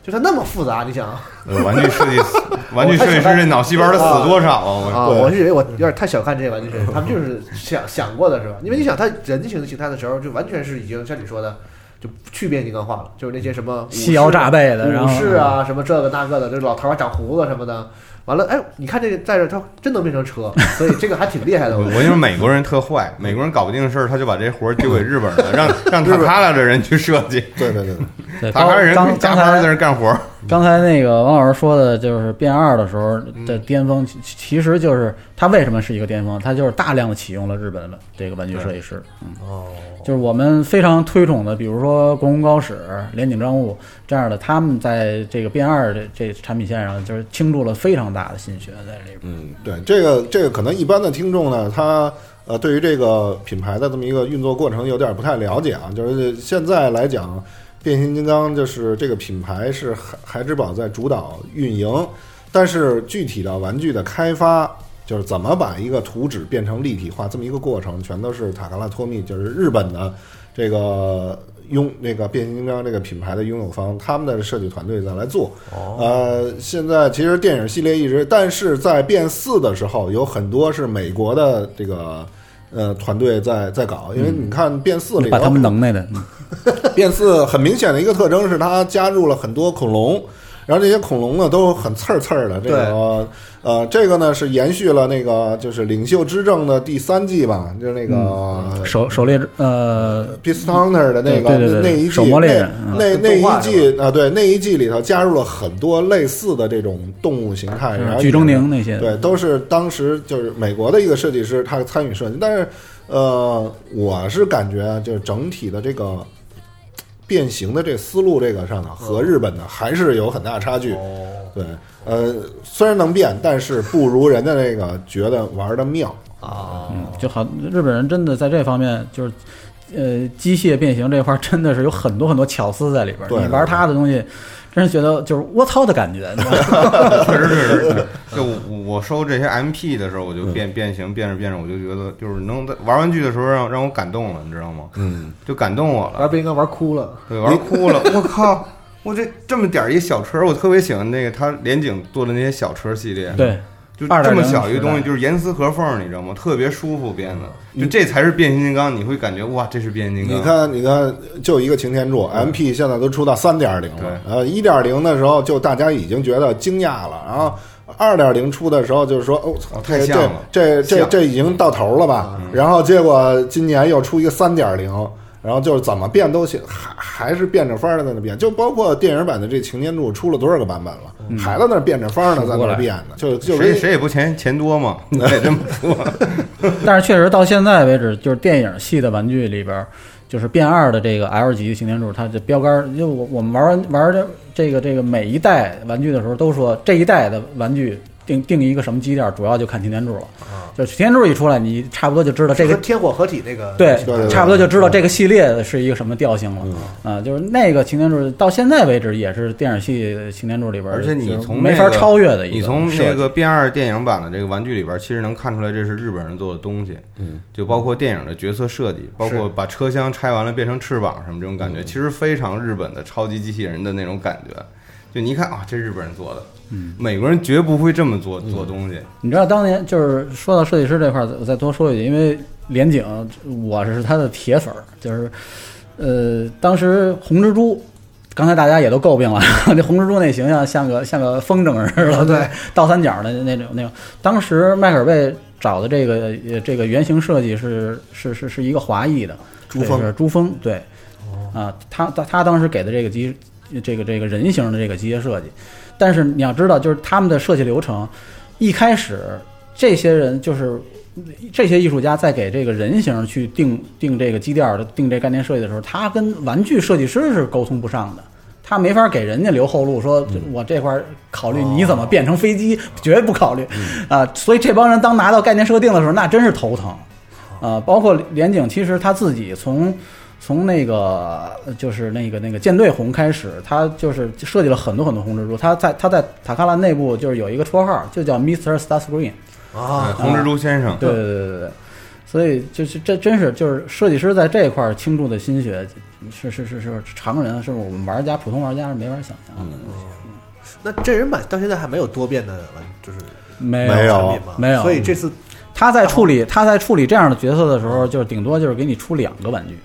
就它那么复杂，你想啊，呃玩具设计，玩具设计师这脑细胞得死多少啊！我我是以为我有点太小看这些玩具设计师，他们就是想想过的是吧？因为你想，他人形的形态的时候，就完全是已经像你说的，就去变形金刚化了，就是那些什么武士细腰炸背的然后武士啊，什么这个那个的，这老头儿长胡子什么的。完了，哎，你看这个在这儿，它真能变成车，所以这个还挺厉害的。我我我跟你说，美国人特坏，美国人搞不定事儿，他就把这活儿丢给日本人了，让让塔卡拉的人去设计，对对对对，对，塔卡拉人刚刚才加班在那干活儿。刚才那个王老师说的，就是变二的时候的巅峰，其其实就是它为什么是一个巅峰？它就是大量的启用了日本的这个玩具设计师，嗯，哦，就是我们非常推崇的，比如说国宫高史、连井彰悟这样的，他们在这个变二这这产品线上，就是倾注了非常大的心血在里边。嗯，对，这个这个可能一般的听众呢，他呃对于这个品牌的这么一个运作过程有点不太了解啊。就是现在来讲，变形金刚就是这个品牌是孩孩之宝在主导运营，但是具体的玩具的开发，就是怎么把一个图纸变成立体化这么一个过程，全都是塔卡拉托密，就是日本的这个拥那个变形金刚这个品牌的拥有方，他们的设计团队在来做。呃，现在其实电影系列一直，但是在变四的时候，有很多是美国的这个呃团队在在搞，因为你看变四里头，把他们能耐的，嗯 变四很明显的一个特征是它加入了很多恐龙。然后这些恐龙呢都很刺儿刺儿的，这个呃，这个呢是延续了那个就是领袖之证的第三季吧，就是那个狩狩猎呃 p i s t o n e r 的那个那一季那那那一季啊，对那一季里头加入了很多类似的这种动物形态，然后剧中宁那些，对，都是当时就是美国的一个设计师，他参与设计。但是，呃，我是感觉啊就是整体的这个变形的这思路这个上呢和日本的还是有很大差距。对，呃，虽然能变，但是不如人家那个觉得玩的妙。啊，嗯，就好，日本人真的在这方面就是，呃，机械变形这块儿真的是有很多很多巧思在里边你玩他的东西，觉得就是我操的感觉，你知道吗？确实是，是 就我我收这些 MP 的时候，我就变变形变着变着，我就觉得就是能在玩玩具的时候让让我感动了，你知道吗？嗯，就感动我了玩，变形金刚玩哭了。对，玩哭了。我靠，我这这么点儿一小车，我特别喜欢那个他连景做的那些小车系列，对，就这么小一个东西，就是严丝合缝，你知道吗？特别舒服编的，就这才是变形金刚，你会感觉哇，这是变形金刚。你看，你看，就一个擎天柱，MP 现在都出到三点零了。呃，一点零的时候就大家已经觉得惊讶了，然后二点零出的时候就是说，哦，操哦太像了这这这这已经到头了吧？然后结果今年又出一个三点零。然后就是怎么变都行，还还是变着法儿的在那变，就包括电影版的这擎天柱出了多少个版本了，还在那变着法儿的在那变呢，就就跟谁谁也不嫌钱多嘛，你得这么说。但是确实到现在为止，就是电影系的玩具里边儿，就是变二的这个 L 级擎天柱，它的标杆儿，就我我们玩完玩这这个这个每一代玩具的时候，都说这一代的玩具定定一个什么基调，主要就看擎天柱了。就是擎天柱一出来，你差不多就知道这个和天火合体那个对差不多就知道这个系列是一个什么调性了。啊，就是那个擎天柱到现在为止也是电影系擎天柱里边，而且你从没法超越的一个你从那个变二电影版的这个玩具里边，其实能看出来这是日本人做的东西。嗯，就包括电影的角色设计，包括把车厢拆完了变成翅膀什么这种感觉，其实非常日本的超级机器人的那种感觉。就你一看啊，这是日本人做的，嗯，美国人绝不会这么做做东西。你知道当年就是说到设计师这块儿，我再多说一句，因为连景我是他的铁粉儿，就是呃，当时红蜘蛛。刚才大家也都诟病了，那红蜘蛛那形象像个像个风筝似的，对，倒三角的那种那种。当时迈克尔贝找的这个呃这个原型设计是是是是一个华裔的朱峰是朱峰，对，啊，他他他当时给的这个机这个这个人形的这个机械设计。但是你要知道，就是他们的设计流程，一开始这些人就是这些艺术家在给这个人形去定定这个基调的、定这概念设计的时候，他跟玩具设计师是沟通不上的。他没法给人家留后路，说我这块儿考虑你怎么变成飞机，绝对不考虑啊、所以这帮人当拿到概念设定的时候，那真是头疼啊、包括连景，其实他自己从从那个就是那个那个舰队红开始，他就是设计了很多很多红蜘蛛。他在他在塔卡拉内部就是有一个绰号，就叫 Mr. Starscream。啊，红蜘蛛先生，对对对对对，所以就是这真是就是设计师在这一块倾注的心血，是是是是常人是我们玩家普通玩家是没法想象的。那真人版到现在还没有多变的玩，就是没没有？没有所以这次他在处理他在处理这样的角色的时候，就是顶多就是给你出两个玩具，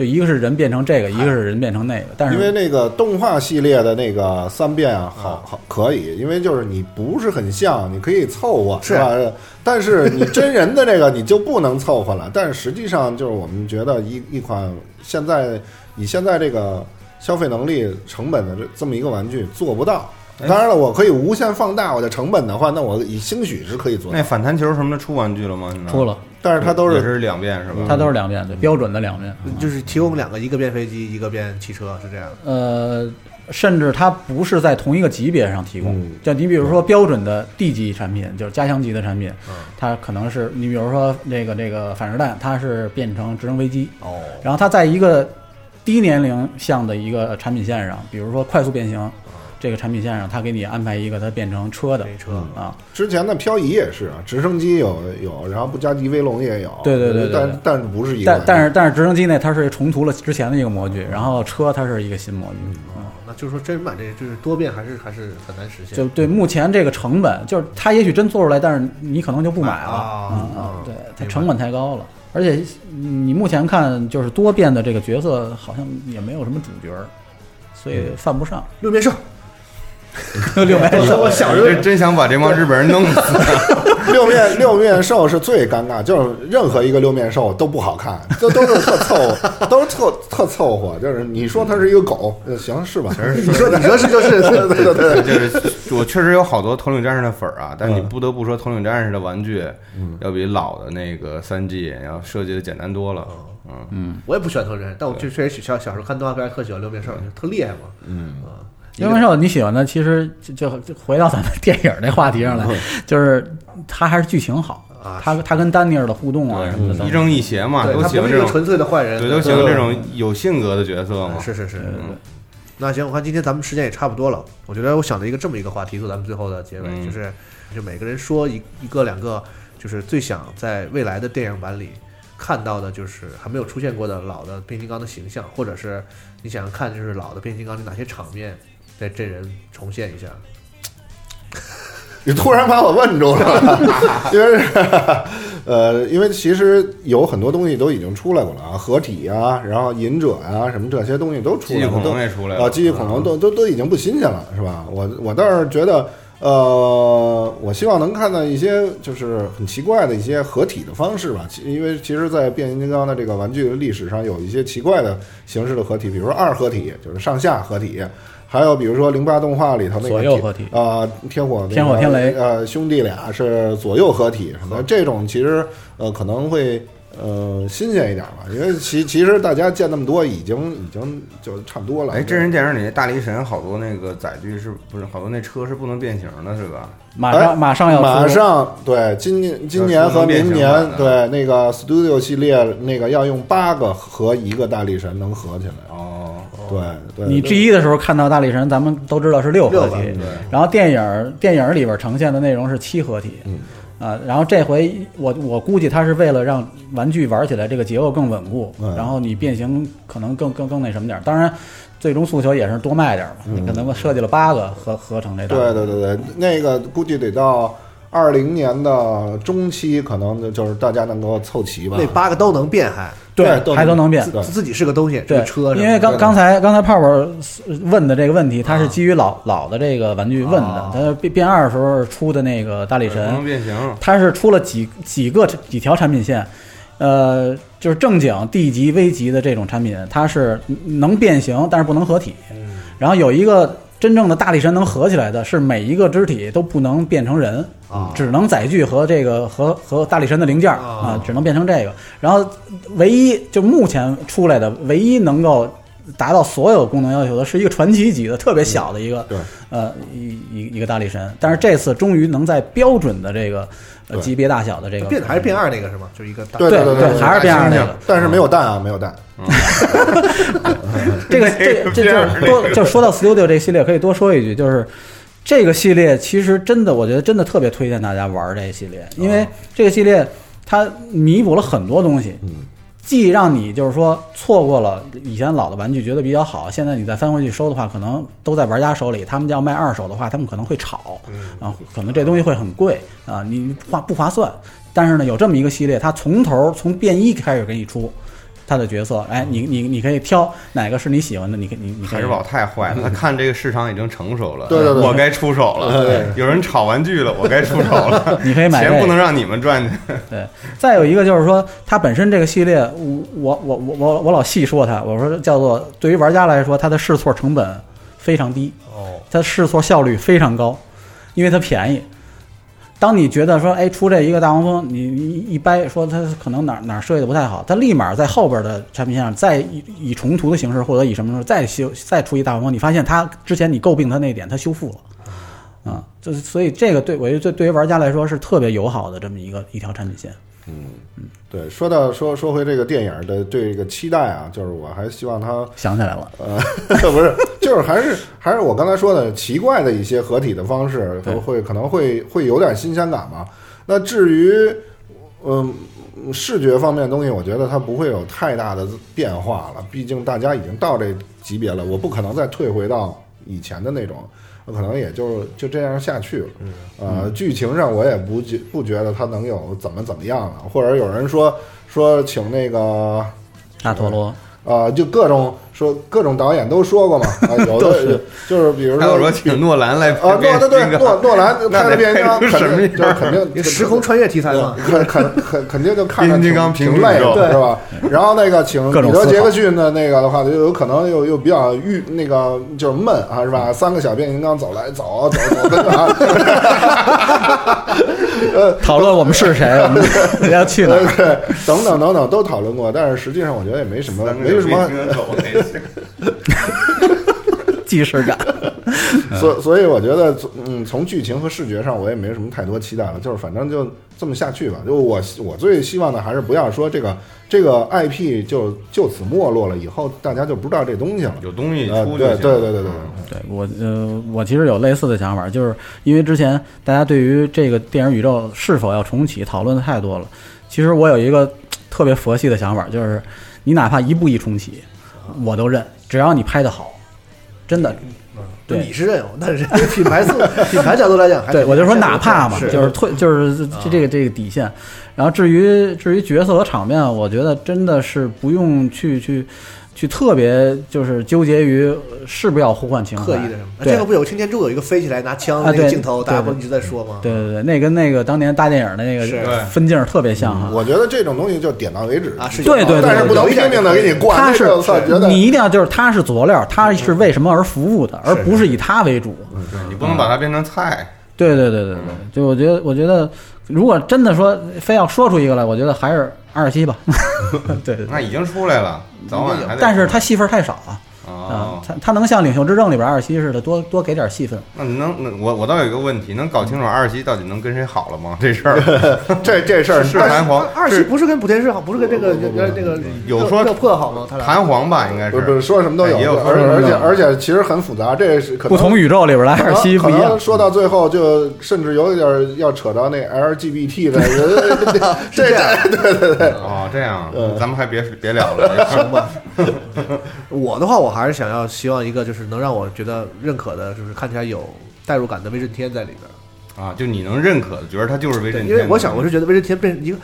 就一个是人变成这个，一个是人变成那个。但是因为那个动画系列的那个三变啊，好好可以，因为就是你不是很像，你可以凑合，是吧？但是你真人的这个你就不能凑合了。但是实际上就是我们觉得一一款现在以现在这个消费能力成本的这这么一个玩具做不到。当然了，我可以无限放大我的成本的话，那我以兴许是可以做到那。反弹球什么的出玩具了吗？现在出了，但是它都是也是两遍是吧？它都是两遍，对，标准的两遍。就是提供两个，一个变飞机，一个变汽车，是这样。呃，甚至它不是在同一个级别上提供。嗯就你比如说标准的 D 级产品，就是加强级的产品，嗯它可能是你比如说那个这个反射弹，它是变成直升飞机，哦，然后它在一个低年龄向的一个产品线上，比如说快速变形。这个产品线上，它给你安排一个，它变成车的。车。啊，之前的漂移也是啊，直升机有有，然后布加迪威龙也有，对对对对对。但但是不是一个但但是但是直升机那，它是重涂了之前的一个模具，然后车它是一个新模具，哦，那就是说真人版这就是多变还是还是很难实现。就对目前这个成本，就是它也许真做出来，但是你可能就不买了。啊对，它成本太高了，而且你目前看就是多变的这个角色好像也没有什么主角儿，所以犯不上。六面兽，六面兽我小时候真真想把这帮日本人弄死。六面六面兽是最尴尬，就是任何一个六面兽都不好看，这都是特凑合，都是特特凑合。就是你说它是一个狗，呃行是吧？你说你说是就是，对对对，就是我确实有好多头领战士的粉儿啊，但你不得不说头领战士的玩具要比老的那个三 G 要设计的简单多了。嗯嗯，我也不喜欢特人，但我就确实小小时候看动画片特喜欢六面兽，就特厉害嘛。嗯啊，六面兽你喜欢的，其实就就就回到咱们电影那话题上来，就是他还是剧情好啊，他他跟丹尼尔的互动啊什么的都对，一正一邪嘛，对都欢这种，纯粹的坏人，对，都喜欢这种有性格的角色嘛。是是是，嗯那行，我看今天咱们时间也差不多了，我觉得我想了一个这么一个话题做咱们最后的结尾，嗯就是就每个人说一一个两个，就是最想在未来的电影版里看到的，就是还没有出现过的老的变形金刚的形象，或者是你想要看就是老的变形金刚里哪些场面在真人重现一下。你突然把我问住了，因为呃，因为其实有很多东西都已经出来过了啊，合体啊，然后隐者啊，什么这些东西都出来了，机器恐龙都也出来了啊，机器恐龙都都都已经不新鲜了，是吧？我我倒是觉得，呃，我希望能看到一些就是很奇怪的一些合体的方式吧，其因为其实，在变形金刚的这个玩具历史上，有一些奇怪的形式的合体，比如说二合体，就是上下合体。还有比如说零八动画里头那个左右合体啊、天火、那个天火天雷呃，兄弟俩是左右合体什么的，这种其实呃可能会呃新鲜一点吧，因为其其实大家见那么多，已经已经就差不多了。哎，真人电影里那大力神好多那个载具是不是好多那车是不能变形的，是吧？马上马上要出马上对今年今年和明年对那个 Studio 系列那个要用八个和一个大力神能合起来。哦，对对，你 G 一的时候看到大力神，咱们都知道是六合体对，然后电影电影里边呈现的内容是七合体，嗯。啊，然后这回我我估计他是为了让玩具玩起来这个结构更稳固，嗯。然后你变形可能更更更那什么点儿。当然，最终诉求也是多卖点儿嘛，你可能设计了八个合合成这大对对对对，那个估计得到二零年的中期，可能就是大家能够凑齐吧。那八个都能变还，对都还都能变。自自己是个东西，是对个车因为刚刚才刚才泡泡问的这个问题，它是基于老老的这个玩具问的啊，它变变二的时候出的那个大力神，变形。它是出了几几个几条产品线，呃，就是正经 D 级、V 级的这种产品，它是能变形，但是不能合体。然后有一个真正的大力神能合起来的，是每一个肢体都不能变成人，啊只能载具和这个和和大力神的零件儿啊啊，只能变成这个。然后唯一就目前出来的唯一能够达到所有功能要求的，是一个传奇级的特别小的一个对呃一一一个大力神，但是这次终于能在标准的这个呃级别大小的这个变还是变二那个是吗？就是一个大对对对对还是变二那个。但是没有蛋啊，没有蛋。这个这这就是多就说到 Studio 这个系列，可以多说一句，就是这个系列其实真的，我觉得真的特别推荐大家玩这个系列，因为这个系列它弥补了很多东西，嗯，既让你就是说错过了以前老的玩具觉得比较好，现在你再翻回去收的话，可能都在玩家手里，他们要卖二手的话，他们可能会炒，啊，可能这东西会很贵啊，你划不划算？但是呢，有这么一个系列，它从头从变一开始给你出。他的角色，哎，你你你可以挑哪个是你喜欢的，你可以你你可以海之宝太坏了，他看这个市场已经成熟了，对对对我该出手了。对有人炒玩具了，我该出手了。你可以买这个钱不能让你们赚去。对，再有一个就是说，它本身这个系列，我我我我我我老细说它，我说叫做对于玩家来说，它的试错成本非常低，哦，它试错效率非常高，因为它便宜。当你觉得说，哎，出这一个大黄蜂，你一掰说它可能哪哪设计的不太好，它立马在后边的产品线上再以以重图的形式或者以什么时候再修再出一大黄蜂，你发现它之前你诟病它那点，它修复了，啊，就是所以这个对我觉得对对于玩家来说是特别友好的这么一个一条产品线。对，说到说说回这个电影的这个期待啊，就是我还希望他想起来了，呃，不是，就是还是还是我刚才说的奇怪的一些合体的方式，对会可能会会有点新鲜感嘛。那至于嗯视觉方面的东西，我觉得它不会有太大的变化了，毕竟大家已经到这级别了，我不可能再退回到以前的那种。我可能也就就这样下去了，呃，剧情上我也不觉不觉得他能有怎么怎么样了，或者有人说说请那个大陀螺。啊，就各种说各种导演都说过嘛，啊，有的就就是比如还有说说请诺兰来啊，编对对对，诺诺兰 拍的变形金刚拍什么肯定就是肯定 时空穿越题材嘛，肯肯肯肯定就看着变形金刚挺挺累的，是吧？然后那个请彼得杰克逊的那个的话，就有可能又又比较郁那个就是闷啊，是吧？三个小变形金刚走来走走走跟着啊，呃，讨论我们是谁，我们 要去哪对儿。对，等等等等都讨论过，但是实际上我觉得也没什么没什么 既视感。所所以我觉得，嗯，从剧情和视觉上，我也没什么太多期待了，就是反正就这么下去吧。就我我最希望的还是不要说这个这个 IP 就就此没落了，以后大家就不知道这东西了。有东西呃，出。对对对对对，对我呃，我其实有类似的想法，就是因为之前大家对于这个电影宇宙是否要重启讨论的太多了。其实我有一个特别佛系的想法，就是你哪怕一步一重启，我都认，只要你拍的好，真的。对你是认，但是品牌素 品牌角度来讲，还对，我就说哪怕嘛，是就是退，就是这这个这个底线。然后至于至于角色和场面，我觉得真的是不用去去去特别就是纠结于是不是要呼唤情怀，刻意的什么。对这个不有擎天柱有一个飞起来拿枪那个啊对镜头，大家不一直在说吗？对对对，那跟那个当年大电影的那个分镜特别像哈。我觉得这种东西就点到为止啊，是对对对但是不能拼命的给你灌。他是你一定要就是他是佐料，他是为什么而服务的，而不是以他为主。你不能把它变成菜。对对对对对，就我觉得，我觉得如果真的说非要说出一个来，我觉得还是二十七吧。对那已经出来了，早晚还得。但是他戏份太少啊。啊哦，，他他能像《领袖之证》里边二十七似的，多多给点戏份。那你能那我我倒有一个问题，能搞清楚二十七到底能跟谁好了吗？这事儿 这这事儿是弹簧是二七不是跟莆田市好，不是跟这个原来那个有说热破好吗？他俩弹簧吧，应该是不是说什么都有，而而且而且其实很复杂，这是不同宇宙里边的二十七可不一样。能说到最后，就甚至有一点要扯到那 LGBT 的人，这这样对对对，哦，这样嗯，咱们还别别聊了。行吧。我的话，我还是想要希望一个就是能让我觉得认可的，就是看起来有代入感的威震天在里边。啊，就你能认可的，觉得他就是威震天。因为我想，我是觉得威震天变成一个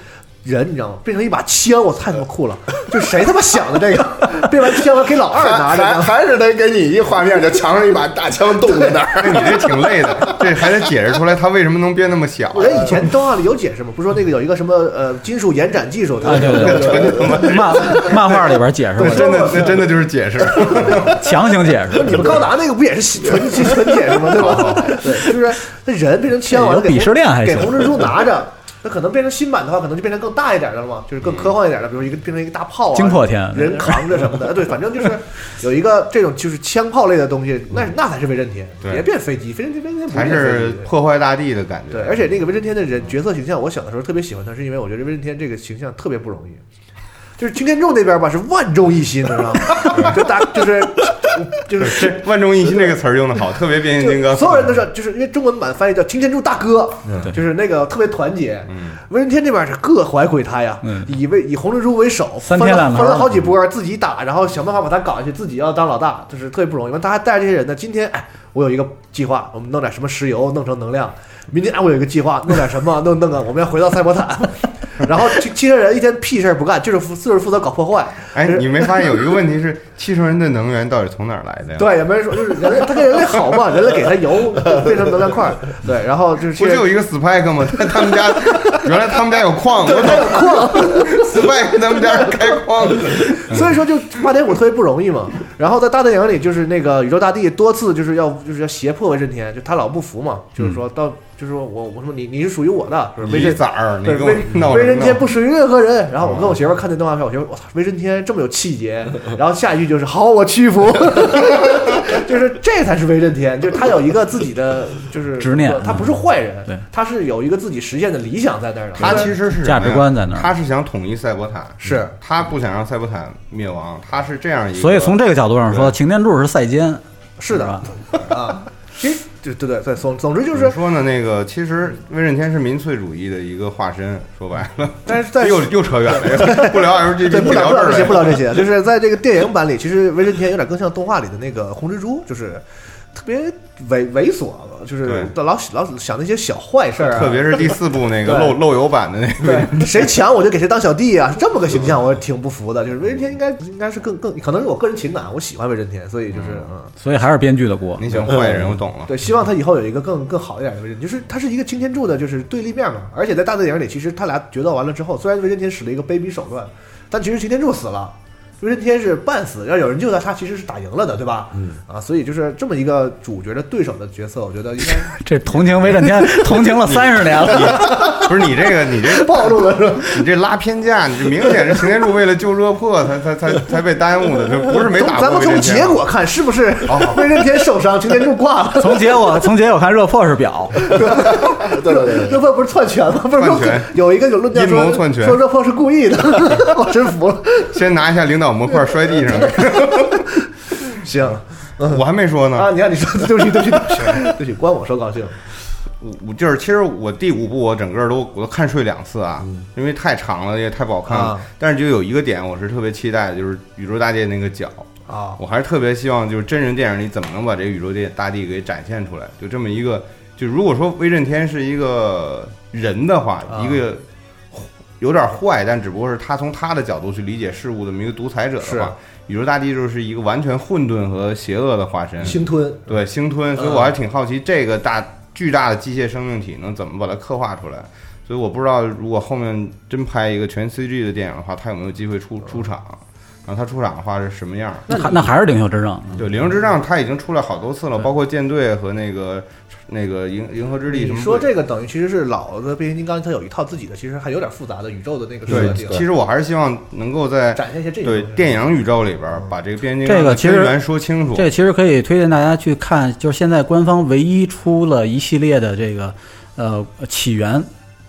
人，你知道吗？变成一把枪，我太他妈酷了！就谁他妈想的这个？变完枪了给老二拿着？还还是得给你一画面，就墙上一把大枪冻在那儿。哎，你这挺累的，这还得解释出来他为什么能变那么小。人以前动画里有解释吗？不是说那个有一个什么呃金属延展技术？啊，对对对对，漫漫画里边解释真的，那真的就是解释。强行解释。你们高达那个不也是纯纯纯解释吗？对吧？对，就是那人变成枪完了给有鄙视链还给红蜘蛛拿着。那可能变成新版的话，可能就变成更大一点的了嘛，就是更科幻一点的，比如一个变成一个大炮啊，惊破天。人扛着什么的，对，反正就是有一个这种就是枪炮类的东西，那那才是威震天，对。别变飞机，飞震天飞震天不还是破坏大地的感觉。对，而且那个威震天的人角色形象，我小的时候特别喜欢他，是因为我觉得威震天这个形象特别不容易。就是擎天柱那边吧，是万众一心，你知道吗？就大就是就是这万众一心这个词儿用的好，特别变形金刚。所有人都是，就是因为中文版翻译叫擎天柱大哥，就是那个特别团结。威震天这边是各怀鬼胎呀，嗯以为以红蜘蛛为首，分三天两头了分了好几波，自己打，然后想办法把他搞下去，自己要当老大，就是特别不容易。完，他还带着这些人呢。今天哎，我有一个计划，我们弄点什么石油，弄成能量。明天哎，我有一个计划，弄点什么，弄弄个，我们要回到赛博坦。然后汽汽车人一天屁事儿不干，就是负就是负责搞破坏。哎，你没发现有一个问题是，汽车人的能源到底从哪儿来的呀？，对，也没人说，就是人类他跟人类好嘛，人类给他油变成能量块，对，然后就是不就有一个 Spike 吗？他他们家原来他们家有矿，我他有矿，Spike 他们家是开矿的。所以说就八点五特别不容易嘛。然后在大电影里，就是那个宇宙大帝多次就是要就是要胁迫威震天，就他老不服嘛，就是说到就是说我我说你你是属于我的，就是威你震崽儿，威威震？天不属于任何人。然后我跟我媳妇儿看那动画片，我媳妇我操，威震天这么有气节。然后下一句就是好，我屈服，就是这才是威震天，就是他有一个自己的就是执念他不是坏人，对他是有一个自己实现的理想在那儿的。他其实是价值观在那儿他是想统一赛博坦，是他不想让赛博坦灭亡，他是这样一个。所以从这个角度上说，擎天柱是赛监，是的吧？啊，其实对对对对，总总之就是说呢？那个其实威震天是民粹主义的一个化身，说白了，但是在又又扯远了，不聊 LGBT，对，不聊聊这不聊这些，不聊这些，就是在这个电影版里，其实威震天有点更像动画里的那个红蜘蛛，就是特别猥猥琐，就是对老老想那些小坏事儿啊，特别是第四部那个 漏漏油版的那个。对谁抢我就给谁当小弟啊，是这么个形象，我挺不服的。就是威震天应该应该是更更，可能是我个人情感，我喜欢威震天，所以就是嗯。所以还是编剧的锅。你喜欢坏人，我懂了。对，希望他以后有一个更更好一点的威震，就是他是一个擎天柱的，就是对立面嘛。而且在大电影里，其实他俩决斗完了之后，虽然威震天使了一个卑鄙手段，但其实擎天柱死了，威震天是半死，要有人救他，他其实是打赢了的，对吧？嗯啊，所以就是这么一个主角的对手的角色，我觉得应该 这同情威震天 同情了三十年了。不是你这个，你这暴露了，是吧？你这拉偏架，你这明显是擎天柱为了救热破才才才才被耽误的，这不是没打咱们从结果看，是不是 威震天受伤，擎天柱挂了？从结果从结果看，热破是表，对对对对，热破不是篡权吗？不是说篡权有一个有论调阴谋说篡权说热破是故意的，我真服了。先拿一下领导模块摔地上了，行我还没说呢。啊，你看你说对不起对不起对不起关我说高兴。我我就是，其实我第五部我整个都我都看睡两次啊，因为太长了，也太不好看了。啊但是就有一个点我是特别期待的，就是宇宙大帝那个角，啊，我还是特别希望就是真人电影里怎么能把这个宇宙大帝给展现出来，就这么一个，就如果说威震天是一个人的话，啊一个有点坏，但只不过是他从他的角度去理解事物的这么一个独裁者的话，宇宙大帝就是一个完全混沌和邪恶的化身，星吞对星吞，所以我还挺好奇这个大巨大的机械生命体能怎么把它刻画出来。所以我不知道，如果后面真拍一个全 CG 的电影的话，他有没有机会出出场？然后他出场的话是什么样？那还那还是领袖之证。对，《灵之杖》他已经出来好多次了，包括舰队和那个那个银银河之力什么。你说这个等于其实是老的变形金刚，它有一套自己的，其实还有点复杂的宇宙的那个设对，定，其实我还是希望能够在展现一些这个对电影宇宙里边儿把这个变形金刚的这个其实说清楚。这个其实可以推荐大家去看，就是现在官方唯一出了一系列的这个呃起源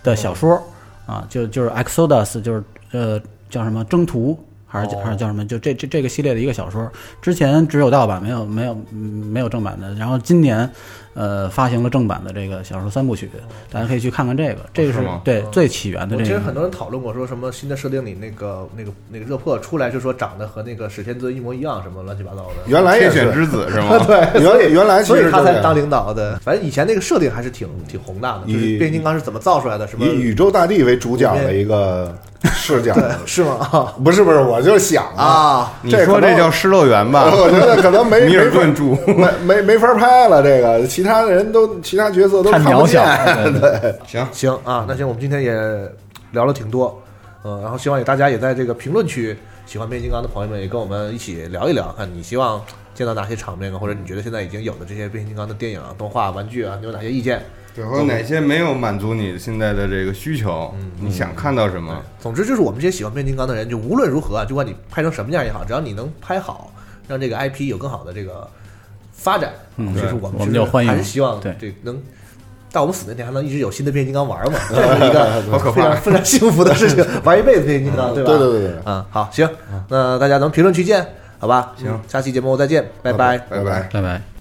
的小说啊，就就是 Exodus，就是呃叫什么征途。还是还是叫什么？就这这这个系列的一个小说，之前只有盗版，没有没有嗯没有正版的。然后今年，呃发行了正版的这个小说三部曲，大家可以去看看这个，这个是对最起源的这个。我其实很多人讨论过，说什么新的设定里那个那个那个热破出来就说长得和那个史天尊一模一样，什么乱七八糟的。原来也天选，之子是吗？对，原原来所以他才当领导的。反正以前那个设定还是挺挺宏大的，就是变形金刚是怎么造出来的，什么以宇宙大帝为主角的一个视角，是吗？不是不是，我就想啊，啊，你说这叫失乐园吧？我觉得可能没米尔没法顿住没没没法拍了，这个其他人都其他角色都太看不渺小。对。行，行啊，那行，我们今天也聊了挺多，嗯，然后希望也大家也在这个评论区喜欢变形金刚的朋友们也跟我们一起聊一聊，看你希望见到哪些场面啊，或者你觉得现在已经有的这些变形金刚的电影啊、动画、玩具啊，你有哪些意见？对，或者哪些没有满足你现在的这个需求？你想看到什么？总之就是我们这些喜欢变形金刚的人，就无论如何啊，就管你拍成什么样也好，只要你能拍好，让这个 IP 有更好的这个发展，嗯就是我们我们就欢迎还是希望对这能。到我们死那天还能一直有新的变形金刚玩嘛？这是一个非常非常幸福的事情，玩一辈子变形金刚，对吧？对对对对，嗯，好，行，那大家咱们评论区见，好吧？行，下期节目再见，拜拜。拜拜。拜拜。